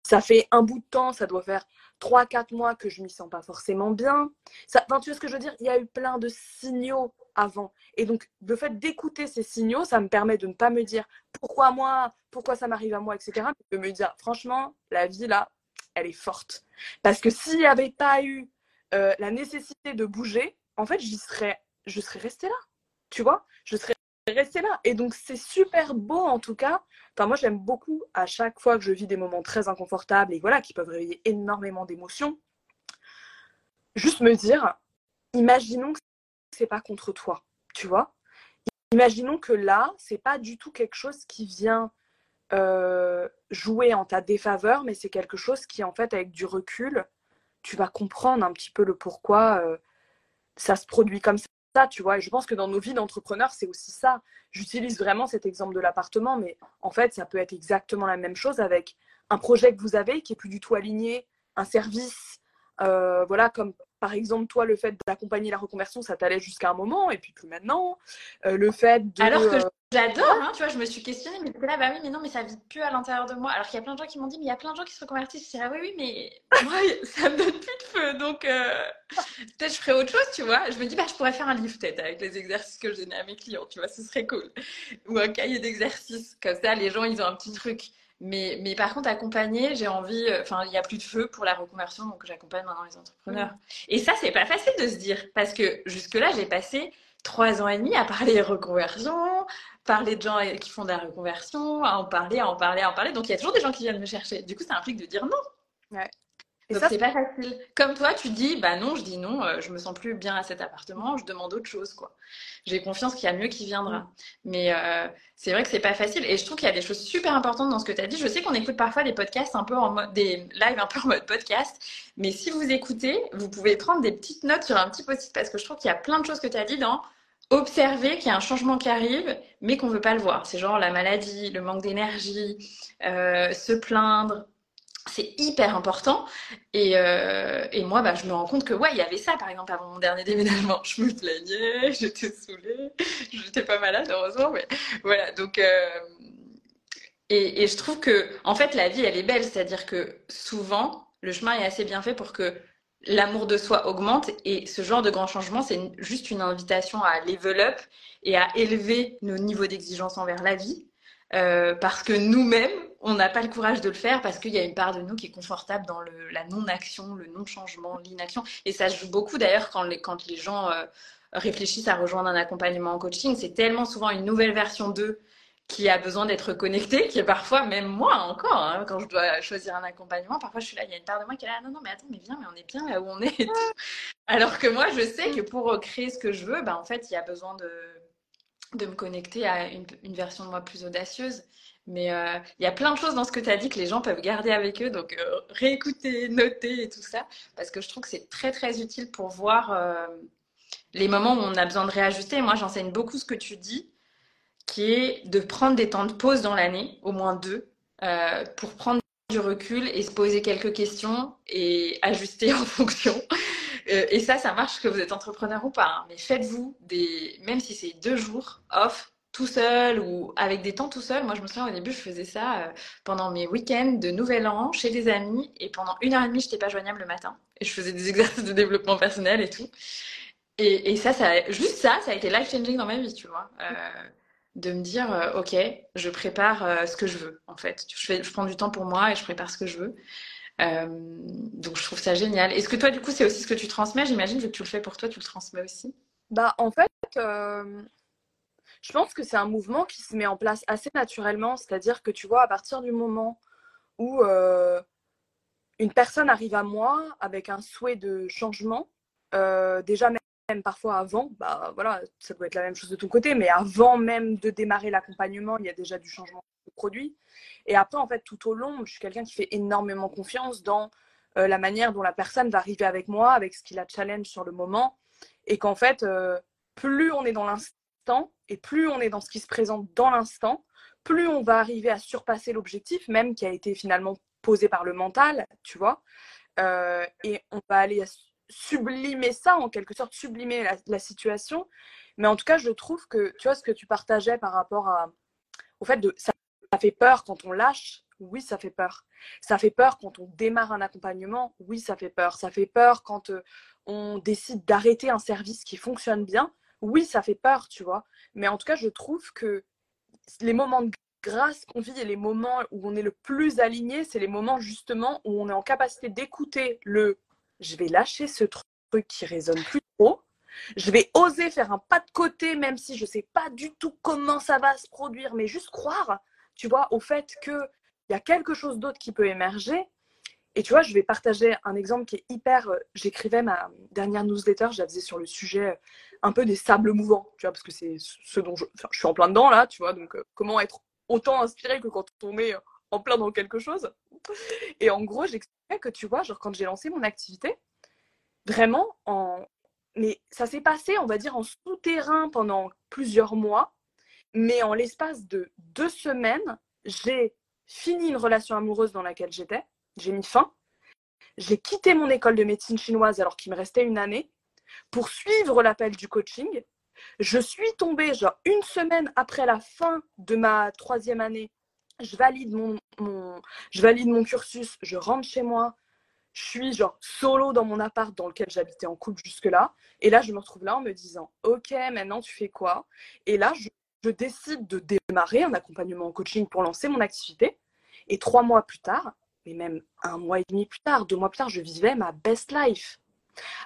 C: Ça fait un bout de temps, ça doit faire 3-4 mois que je m'y sens pas forcément bien. Tu vois ce que je veux dire? Il y a eu plein de signaux avant. Et donc, le fait d'écouter ces signaux, ça me permet de ne pas me dire pourquoi moi, pourquoi ça m'arrive à moi, etc. Mais de me dire, franchement, la vie là, elle est forte. Parce que s'il n'y avait pas eu euh, la nécessité de bouger, en fait, j'y serais je serais restée là. Tu vois? Je serais restée là. Et donc, c'est super beau en tout cas. Enfin, moi, j'aime beaucoup à chaque fois que je vis des moments très inconfortables et voilà, qui peuvent réveiller énormément d'émotions. Juste me dire, imaginons que c'est pas contre toi, tu vois Imaginons que là, c'est pas du tout quelque chose qui vient euh, jouer en ta défaveur, mais c'est quelque chose qui, en fait, avec du recul, tu vas comprendre un petit peu le pourquoi euh, ça se produit comme ça tu vois. Et je pense que dans nos vies d'entrepreneurs, c'est aussi ça. J'utilise vraiment cet exemple de l'appartement, mais en fait, ça peut être exactement la même chose avec un projet que vous avez qui est plus du tout aligné, un service, euh, voilà, comme par exemple, toi, le fait d'accompagner la reconversion, ça t'allait jusqu'à un moment, et puis plus maintenant. Euh, le fait de.
A: Alors que euh, j'adore, hein, tu vois, je me suis questionnée, mais là, bah oui, mais non, mais ça vit plus à l'intérieur de moi. Alors qu'il y a plein de gens qui m'ont dit, mais il y a plein de gens qui se reconvertissent. Je dis, ah oui, oui, mais moi, ça me donne plus de feu, donc peut-être je ferais autre chose, tu vois. Je me dis, bah, je pourrais faire un livre peut-être avec les exercices que je donnais à mes clients, tu vois, ce serait cool. Ou un cahier d'exercices, comme ça, les gens, ils ont un petit truc. Mais, mais par contre, accompagner, j'ai envie, euh, enfin, il n'y a plus de feu pour la reconversion, donc j'accompagne maintenant les entrepreneurs. Mm. Et ça, c'est pas facile de se dire, parce que jusque-là, j'ai passé trois ans et demi à parler reconversion, parler de gens qui font de la reconversion, à en parler, à en parler, à en parler. Donc il y a toujours des gens qui viennent me chercher. Du coup, ça implique de dire non.
C: Ouais.
A: Donc c'est pas facile. Comme toi, tu dis, bah non, je dis non, euh, je me sens plus bien à cet appartement, je demande autre chose, quoi. J'ai confiance qu'il y a mieux qui viendra. Mm. Mais euh, c'est vrai que c'est pas facile. Et je trouve qu'il y a des choses super importantes dans ce que tu as dit. Je sais qu'on écoute parfois des podcasts un peu en mode, des lives un peu en mode podcast. Mais si vous écoutez, vous pouvez prendre des petites notes sur un petit post-it parce que je trouve qu'il y a plein de choses que tu as dit dans observer qu'il y a un changement qui arrive, mais qu'on veut pas le voir. C'est genre la maladie, le manque d'énergie, euh, se plaindre, c'est hyper important. Et, euh, et, moi, bah, je me rends compte que, ouais, il y avait ça, par exemple, avant mon dernier déménagement. Je me plaignais, j'étais saoulée, j'étais pas malade, heureusement, mais voilà. Donc, euh, et, et, je trouve que, en fait, la vie, elle est belle. C'est-à-dire que souvent, le chemin est assez bien fait pour que l'amour de soi augmente. Et ce genre de grand changement, c'est juste une invitation à level up et à élever nos niveaux d'exigence envers la vie. Euh, parce que nous-mêmes, on n'a pas le courage de le faire parce qu'il y a une part de nous qui est confortable dans le, la non-action, le non-changement, l'inaction. Et ça joue beaucoup d'ailleurs quand les, quand les gens euh, réfléchissent à rejoindre un accompagnement en coaching. C'est tellement souvent une nouvelle version d'eux qui a besoin d'être connectée, qui est parfois, même moi encore, hein, quand je dois choisir un accompagnement, parfois je suis là, il y a une part de moi qui est là, non, non, mais attends, mais viens, mais on est bien là où on est. Alors que moi, je sais que pour créer ce que je veux, ben, en fait, il y a besoin de de me connecter à une, version de moi plus audacieuse. Mais euh, il y a plein de choses dans ce que tu as dit que les gens peuvent garder avec eux, donc euh, réécouter, noter et tout ça, parce que je trouve que c'est très très utile pour voir euh, les moments où on a besoin de réajuster. Moi, j'enseigne beaucoup ce que tu dis, qui est de prendre des temps de pause dans l'année, au moins deux, pour prendre du recul et se poser quelques questions et ajuster en fonction. Euh, et ça, ça marche que vous êtes entrepreneur ou pas. Hein. Mais faites-vous des, même si c'est deux jours off, tout seul ou avec des temps tout seul. Moi, je me souviens au début, je faisais ça euh, pendant mes week-ends de Nouvel An chez des amis et pendant une heure et demie, je n'étais pas joignable le matin et je faisais des exercices de développement personnel et tout. Et, ça, ça, juste ça, ça a été life changing dans ma vie, tu vois. Euh, de me dire, ok, je prépare ce que je veux, en fait. Je, je prends du temps pour moi et je prépare ce que je veux. Euh, donc je trouve ça génial. Est-ce que toi, du coup, c'est aussi ce que tu transmets? J'imagine que tu le fais pour toi, tu le transmets aussi
C: Bah, en fait, euh, je pense que c'est un mouvement qui se met en place assez naturellement. C'est-à-dire que tu vois, à partir du moment où euh, une personne arrive à moi avec un souhait de changement, déjà même parfois avant, bah voilà, ça doit être la même chose de ton côté, mais avant même de démarrer l'accompagnement, il y a déjà du changement produit. Et après, en fait, tout au long, je suis quelqu'un qui fait énormément confiance dans euh, la manière dont la personne va arriver avec moi, avec ce qui la challenge sur le moment. Et qu'en fait, euh, plus on est dans l'instant et plus on est dans ce qui se présente dans l'instant, plus on va arriver à surpasser l'objectif, même qui a été finalement posé par le mental, tu vois. Euh, et on va aller sublimer ça, en quelque sorte, sublimer la, situation. Mais en tout cas, je trouve que, tu vois, ce que tu partageais par rapport au fait de ça fait peur quand on lâche, oui, ça fait peur. Ça fait peur quand on démarre un accompagnement, oui, ça fait peur. Ça fait peur quand euh, on décide d'arrêter un service qui fonctionne bien, oui, ça fait peur, tu vois. Mais en tout cas, je trouve que les moments de grâce qu'on vit et les moments où on est le plus aligné, c'est les moments justement où on est en capacité d'écouter le je vais lâcher ce truc qui résonne plus trop. Je vais oser faire un pas de côté, même si je ne sais pas du tout comment ça va se produire, mais juste croire tu vois, au fait qu'il y a quelque chose d'autre qui peut émerger. Et tu vois, je vais partager un exemple qui est hyper. Euh, j'écrivais ma dernière newsletter, je la faisais sur le sujet euh, un peu des sables mouvants, tu vois, parce que c'est ce dont je, je, suis en plein dedans là, tu vois. Donc, euh, comment être autant inspiré que quand on est en plein dans quelque chose. Et en gros, j'expliquais que tu vois, genre quand j'ai lancé mon activité, vraiment en. Mais ça s'est passé, on va dire, en souterrain pendant plusieurs mois. Mais en l'espace de deux semaines, j'ai fini une relation amoureuse dans laquelle j'étais. J'ai mis fin. J'ai quitté mon école de médecine chinoise alors qu'il me restait une année pour suivre l'appel du coaching. Je suis tombée, genre une semaine après la fin de ma troisième année, je valide mon, je valide mon cursus, je rentre chez moi, je suis genre solo dans mon appart dans lequel j'habitais en couple jusque-là. Et là, je me retrouve là en me disant, OK, maintenant tu fais quoi? Et là, je je décide de démarrer un accompagnement en coaching pour lancer mon activité. Et trois mois plus tard, mais même un mois et demi plus tard, deux mois plus tard, je vivais ma best life.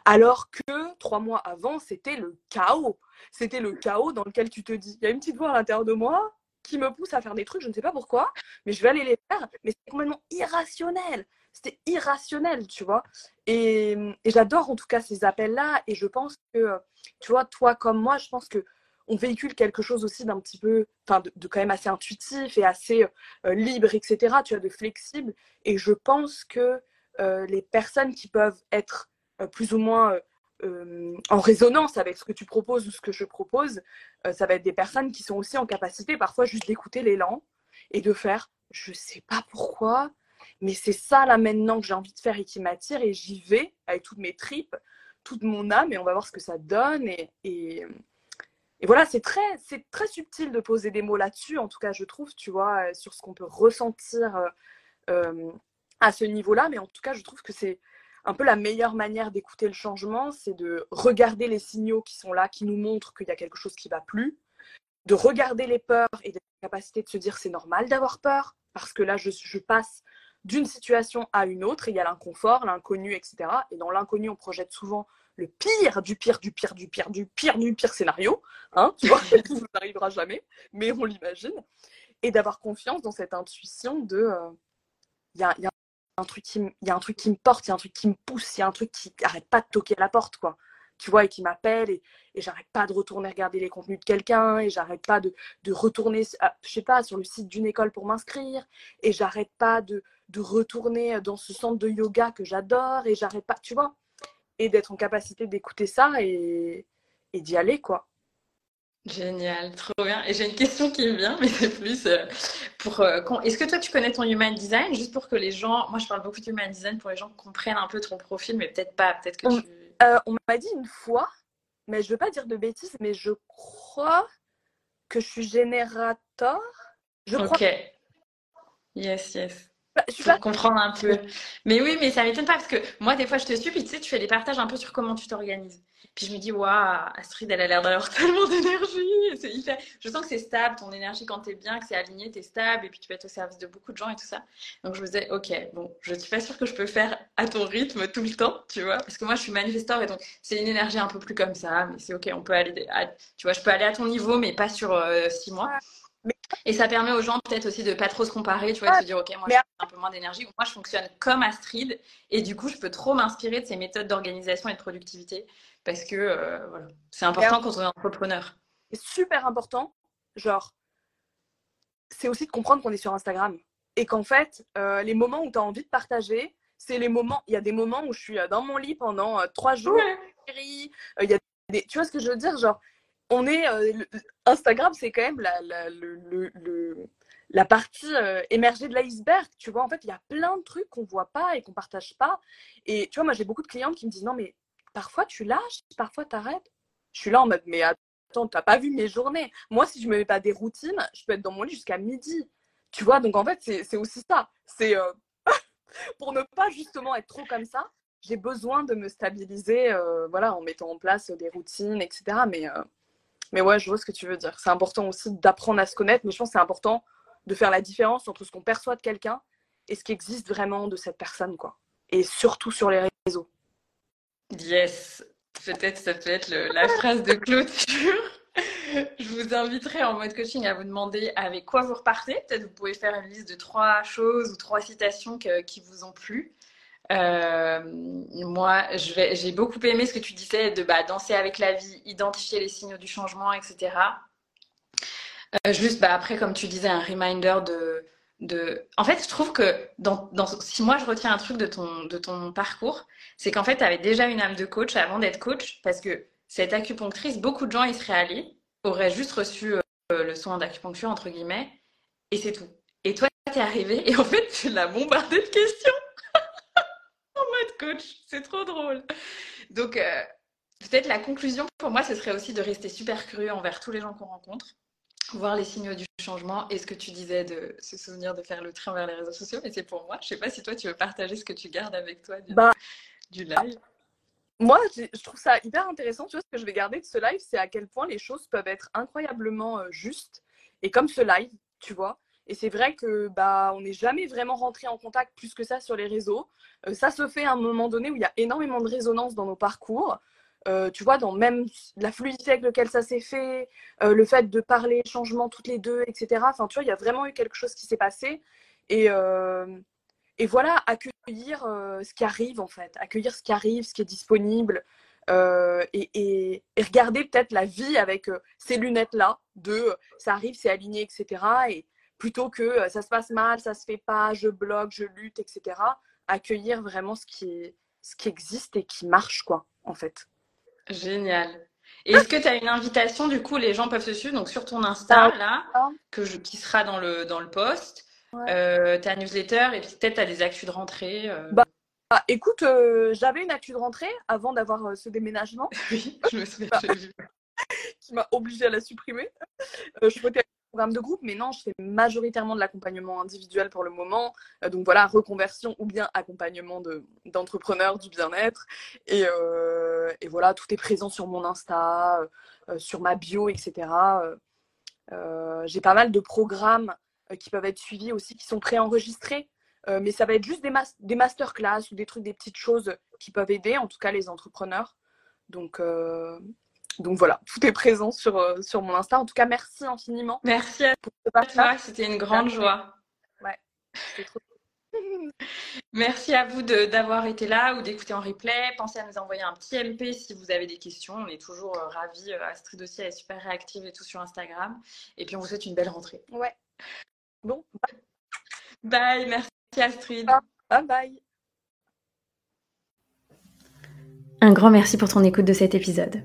C: Alors que trois mois avant, c'était le chaos. C'était le chaos dans lequel tu te dis, il y a une petite voix à l'intérieur de moi qui me pousse à faire des trucs, je ne sais pas pourquoi, mais je vais aller les faire. Mais c'est complètement irrationnel. c'était irrationnel, tu vois. Et, j'adore en tout cas ces appels-là. Et je pense que, tu vois, toi comme moi, je pense que on véhicule quelque chose aussi d'un petit peu, enfin, de, quand même assez intuitif et assez euh, libre, etc. Tu vois, de flexible. Et je pense que euh, les personnes qui peuvent être euh, plus ou moins en résonance avec ce que tu proposes ou ce que je propose, ça va être des personnes qui sont aussi en capacité parfois juste d'écouter l'élan et de faire, je sais pas pourquoi, mais c'est ça là maintenant que j'ai envie de faire et qui m'attire et j'y vais avec toutes mes tripes, toute mon âme et on va voir ce que ça donne et, voilà c'est très c'est très subtil de poser des mots là-dessus en tout cas je trouve tu vois euh, sur ce qu'on peut ressentir euh, euh, à ce niveau-là mais en tout cas je trouve que c'est un peu la meilleure manière d'écouter le changement c'est de regarder les signaux qui sont là qui nous montrent qu'il y a quelque chose qui va plus de regarder les peurs et la capacité de se dire c'est normal d'avoir peur parce que là je, je passe d'une situation à une autre. il y a l'inconfort, l'inconnu, etc. Et dans l'inconnu, on projette souvent le pire du pire du pire du pire du pire du pire scénario. Hein, tu vois, qui nous arrivera jamais, mais on l'imagine. Et d'avoir confiance dans cette intuition de il euh, y, a, un truc qui, y a un truc qui me porte, il y a un truc qui me pousse, il y a un truc qui arrête pas de toquer à la porte, quoi tu vois, et qui m'appelle et, j'arrête pas de retourner regarder les contenus de quelqu'un et j'arrête pas de, de retourner, je sais pas, sur le site d'une école pour m'inscrire et j'arrête pas de, de retourner dans ce centre de yoga que j'adore et j'arrête pas, tu vois, et d'être en capacité d'écouter ça et, et d'y aller, quoi.
A: Génial, trop bien. Et j'ai une question qui me vient, mais c'est plus euh, pour. Euh, est-ce que toi tu connais ton human design? Juste pour que les gens. Moi je parle beaucoup de human design pour les gens comprennent un peu ton profil, mais peut-être pas. Peut-être que tu.
C: Euh, on m'a dit une fois, mais je veux pas dire de bêtises, mais je crois que je suis générateur. Je
A: ok. Yes, yes. Bah, je comprendre un peu. Mais oui, mais ça m'étonne pas parce que moi, des fois, je te suis, puis tu sais, tu fais des partages un peu sur comment tu t'organises. Puis je me dis, waouh, Astrid, elle a l'air d'avoir tellement d'énergie. C'est hyper... Je sens que c'est stable, ton énergie, quand t'es bien, que c'est aligné, t'es stable, et puis tu peux être au service de beaucoup de gens et tout ça. Donc je me disais, ok, bon, je suis pas sûre que je peux faire à ton rythme tout le temps, tu vois, parce que moi, je suis manifestor, et donc c'est une énergie un peu plus comme ça, mais c'est ok, on peut aller, tu vois, je peux aller à ton niveau, mais pas sur euh, six mois. Et ça permet aux gens peut-être aussi de pas trop se comparer, tu vois, de se dire, ok, moi j'ai un peu moins d'énergie, moi je fonctionne comme Astrid, et du coup je peux trop m'inspirer de ces méthodes d'organisation et de productivité, parce que euh, voilà, c'est important quand on est entrepreneur.
C: C'est super important, genre, c'est aussi de comprendre qu'on est sur Instagram, et qu'en fait, euh, les moments où tu as envie de partager, c'est les moments, il y a des moments où je suis euh, dans mon lit pendant trois jours, il y a des, tu vois ce que je veux dire, genre, on est euh, Instagram, c'est quand même la, la, le, la partie euh, émergée de l'iceberg. Tu vois, en fait, il y a plein de trucs qu'on voit pas et qu'on partage pas. Et tu vois, moi, j'ai beaucoup de clientes qui me disent non, mais parfois tu lâches, parfois tu arrêtes. Je suis là en mode mais attends, t'as pas vu mes journées. Moi, si je me mets pas des routines, je peux être dans mon lit jusqu'à midi. Tu vois, donc en fait, c'est aussi ça. C'est euh, pour ne pas justement être trop comme ça. J'ai besoin de me stabiliser, voilà, en mettant en place des routines, etc. Mais mais ouais, je vois ce que tu veux dire. C'est important aussi d'apprendre à se connaître, mais je pense que c'est important de faire la différence entre ce qu'on perçoit de quelqu'un et ce qui existe vraiment de cette personne, quoi. Et surtout sur les réseaux.
A: Yes, peut-être ça peut être la phrase de clôture. je vous inviterai en mode coaching à vous demander avec quoi vous repartez. Peut-être vous pouvez faire une liste de trois choses ou trois citations qui vous ont plu. Euh, moi, j'ai beaucoup aimé ce que tu disais de bah, danser avec la vie, identifier les signaux du changement, etc. Euh, juste bah, après, comme tu disais, un reminder de. En fait, je trouve que si moi je retiens un truc de ton, parcours, c'est qu'en fait, tu avais déjà une âme de coach avant d'être coach, parce que cette acupunctrice, beaucoup de gens y seraient allés, auraient juste reçu euh, le soin d'acupuncture, entre guillemets, et c'est tout. Et toi, tu es arrivé et en fait, tu l'as bombardé de questions coach. C'est trop drôle. Donc, euh, peut-être la conclusion pour moi, ce serait aussi de rester super curieux envers tous les gens qu'on rencontre, voir les signaux du changement et ce que tu disais de se souvenir de faire le train vers les réseaux sociaux. Mais c'est pour moi. Je sais pas si toi, tu veux partager ce que tu gardes avec toi du,
C: bah,
A: du live.
C: Moi, je trouve ça hyper intéressant. Tu vois, ce que je vais garder de ce live, c'est à quel point les choses peuvent être incroyablement euh, justes. Et comme ce live, tu vois, et c'est vrai que bah on n'est jamais vraiment rentré en contact plus que ça sur les réseaux. Euh, ça se fait à un moment donné où il y a énormément de résonance dans nos parcours. Euh, tu vois, dans même la fluidité avec laquelle ça s'est fait, euh, le fait de parler changement toutes les deux, etc. Enfin, tu vois, il y a vraiment eu quelque chose qui s'est passé. Et, et voilà, accueillir ce qui arrive en fait, accueillir ce qui arrive, ce qui est disponible, et, et, regarder peut-être la vie avec ces lunettes-là, de ça arrive, c'est aligné, etc. Et plutôt que ça se passe mal, ça se fait pas, je bloque, je lutte, etc. Accueillir vraiment ce qui, ce qui existe et qui marche, quoi, en fait.
A: Génial. Est-ce que tu as une invitation, du coup, les gens peuvent se suivre donc sur ton Insta, ah, là, que je, qui sera dans le, dans le post, euh, ta newsletter, et puis peut-être tu as des actus de rentrée euh.
C: bah, bah, écoute, euh, j'avais une actu de rentrée avant d'avoir ce déménagement.
A: oui, je me souviens,
C: qui m'a obligée à la supprimer. je souhaitais programme de groupe, mais non, je fais majoritairement de l'accompagnement individuel pour le moment. donc voilà, reconversion ou bien accompagnement d'entrepreneurs du bien-être. Et, et, voilà, tout est présent sur mon Insta, sur ma bio, etc. J'ai pas mal de programmes euh, qui peuvent être suivis aussi, qui sont préenregistrés. Euh, mais ça va être juste des, des masterclass ou des trucs, des petites choses qui peuvent aider, en tout cas les entrepreneurs. Donc, euh, donc voilà, tout est présent sur, sur mon Insta. En tout cas, merci infiniment.
A: Merci à toi, c'était une grande joie.
C: Ouais, trop
A: Merci à vous d'avoir été là ou d'écouter en replay. Pensez à nous envoyer un petit MP si vous avez des questions. On est toujours ravis. Astrid aussi, elle est super réactive et tout sur Instagram. Et puis, on vous souhaite une belle rentrée.
C: Ouais. Bon,
A: bye. merci Astrid.
C: Bye bye.
B: Un grand merci pour ton écoute de cet épisode.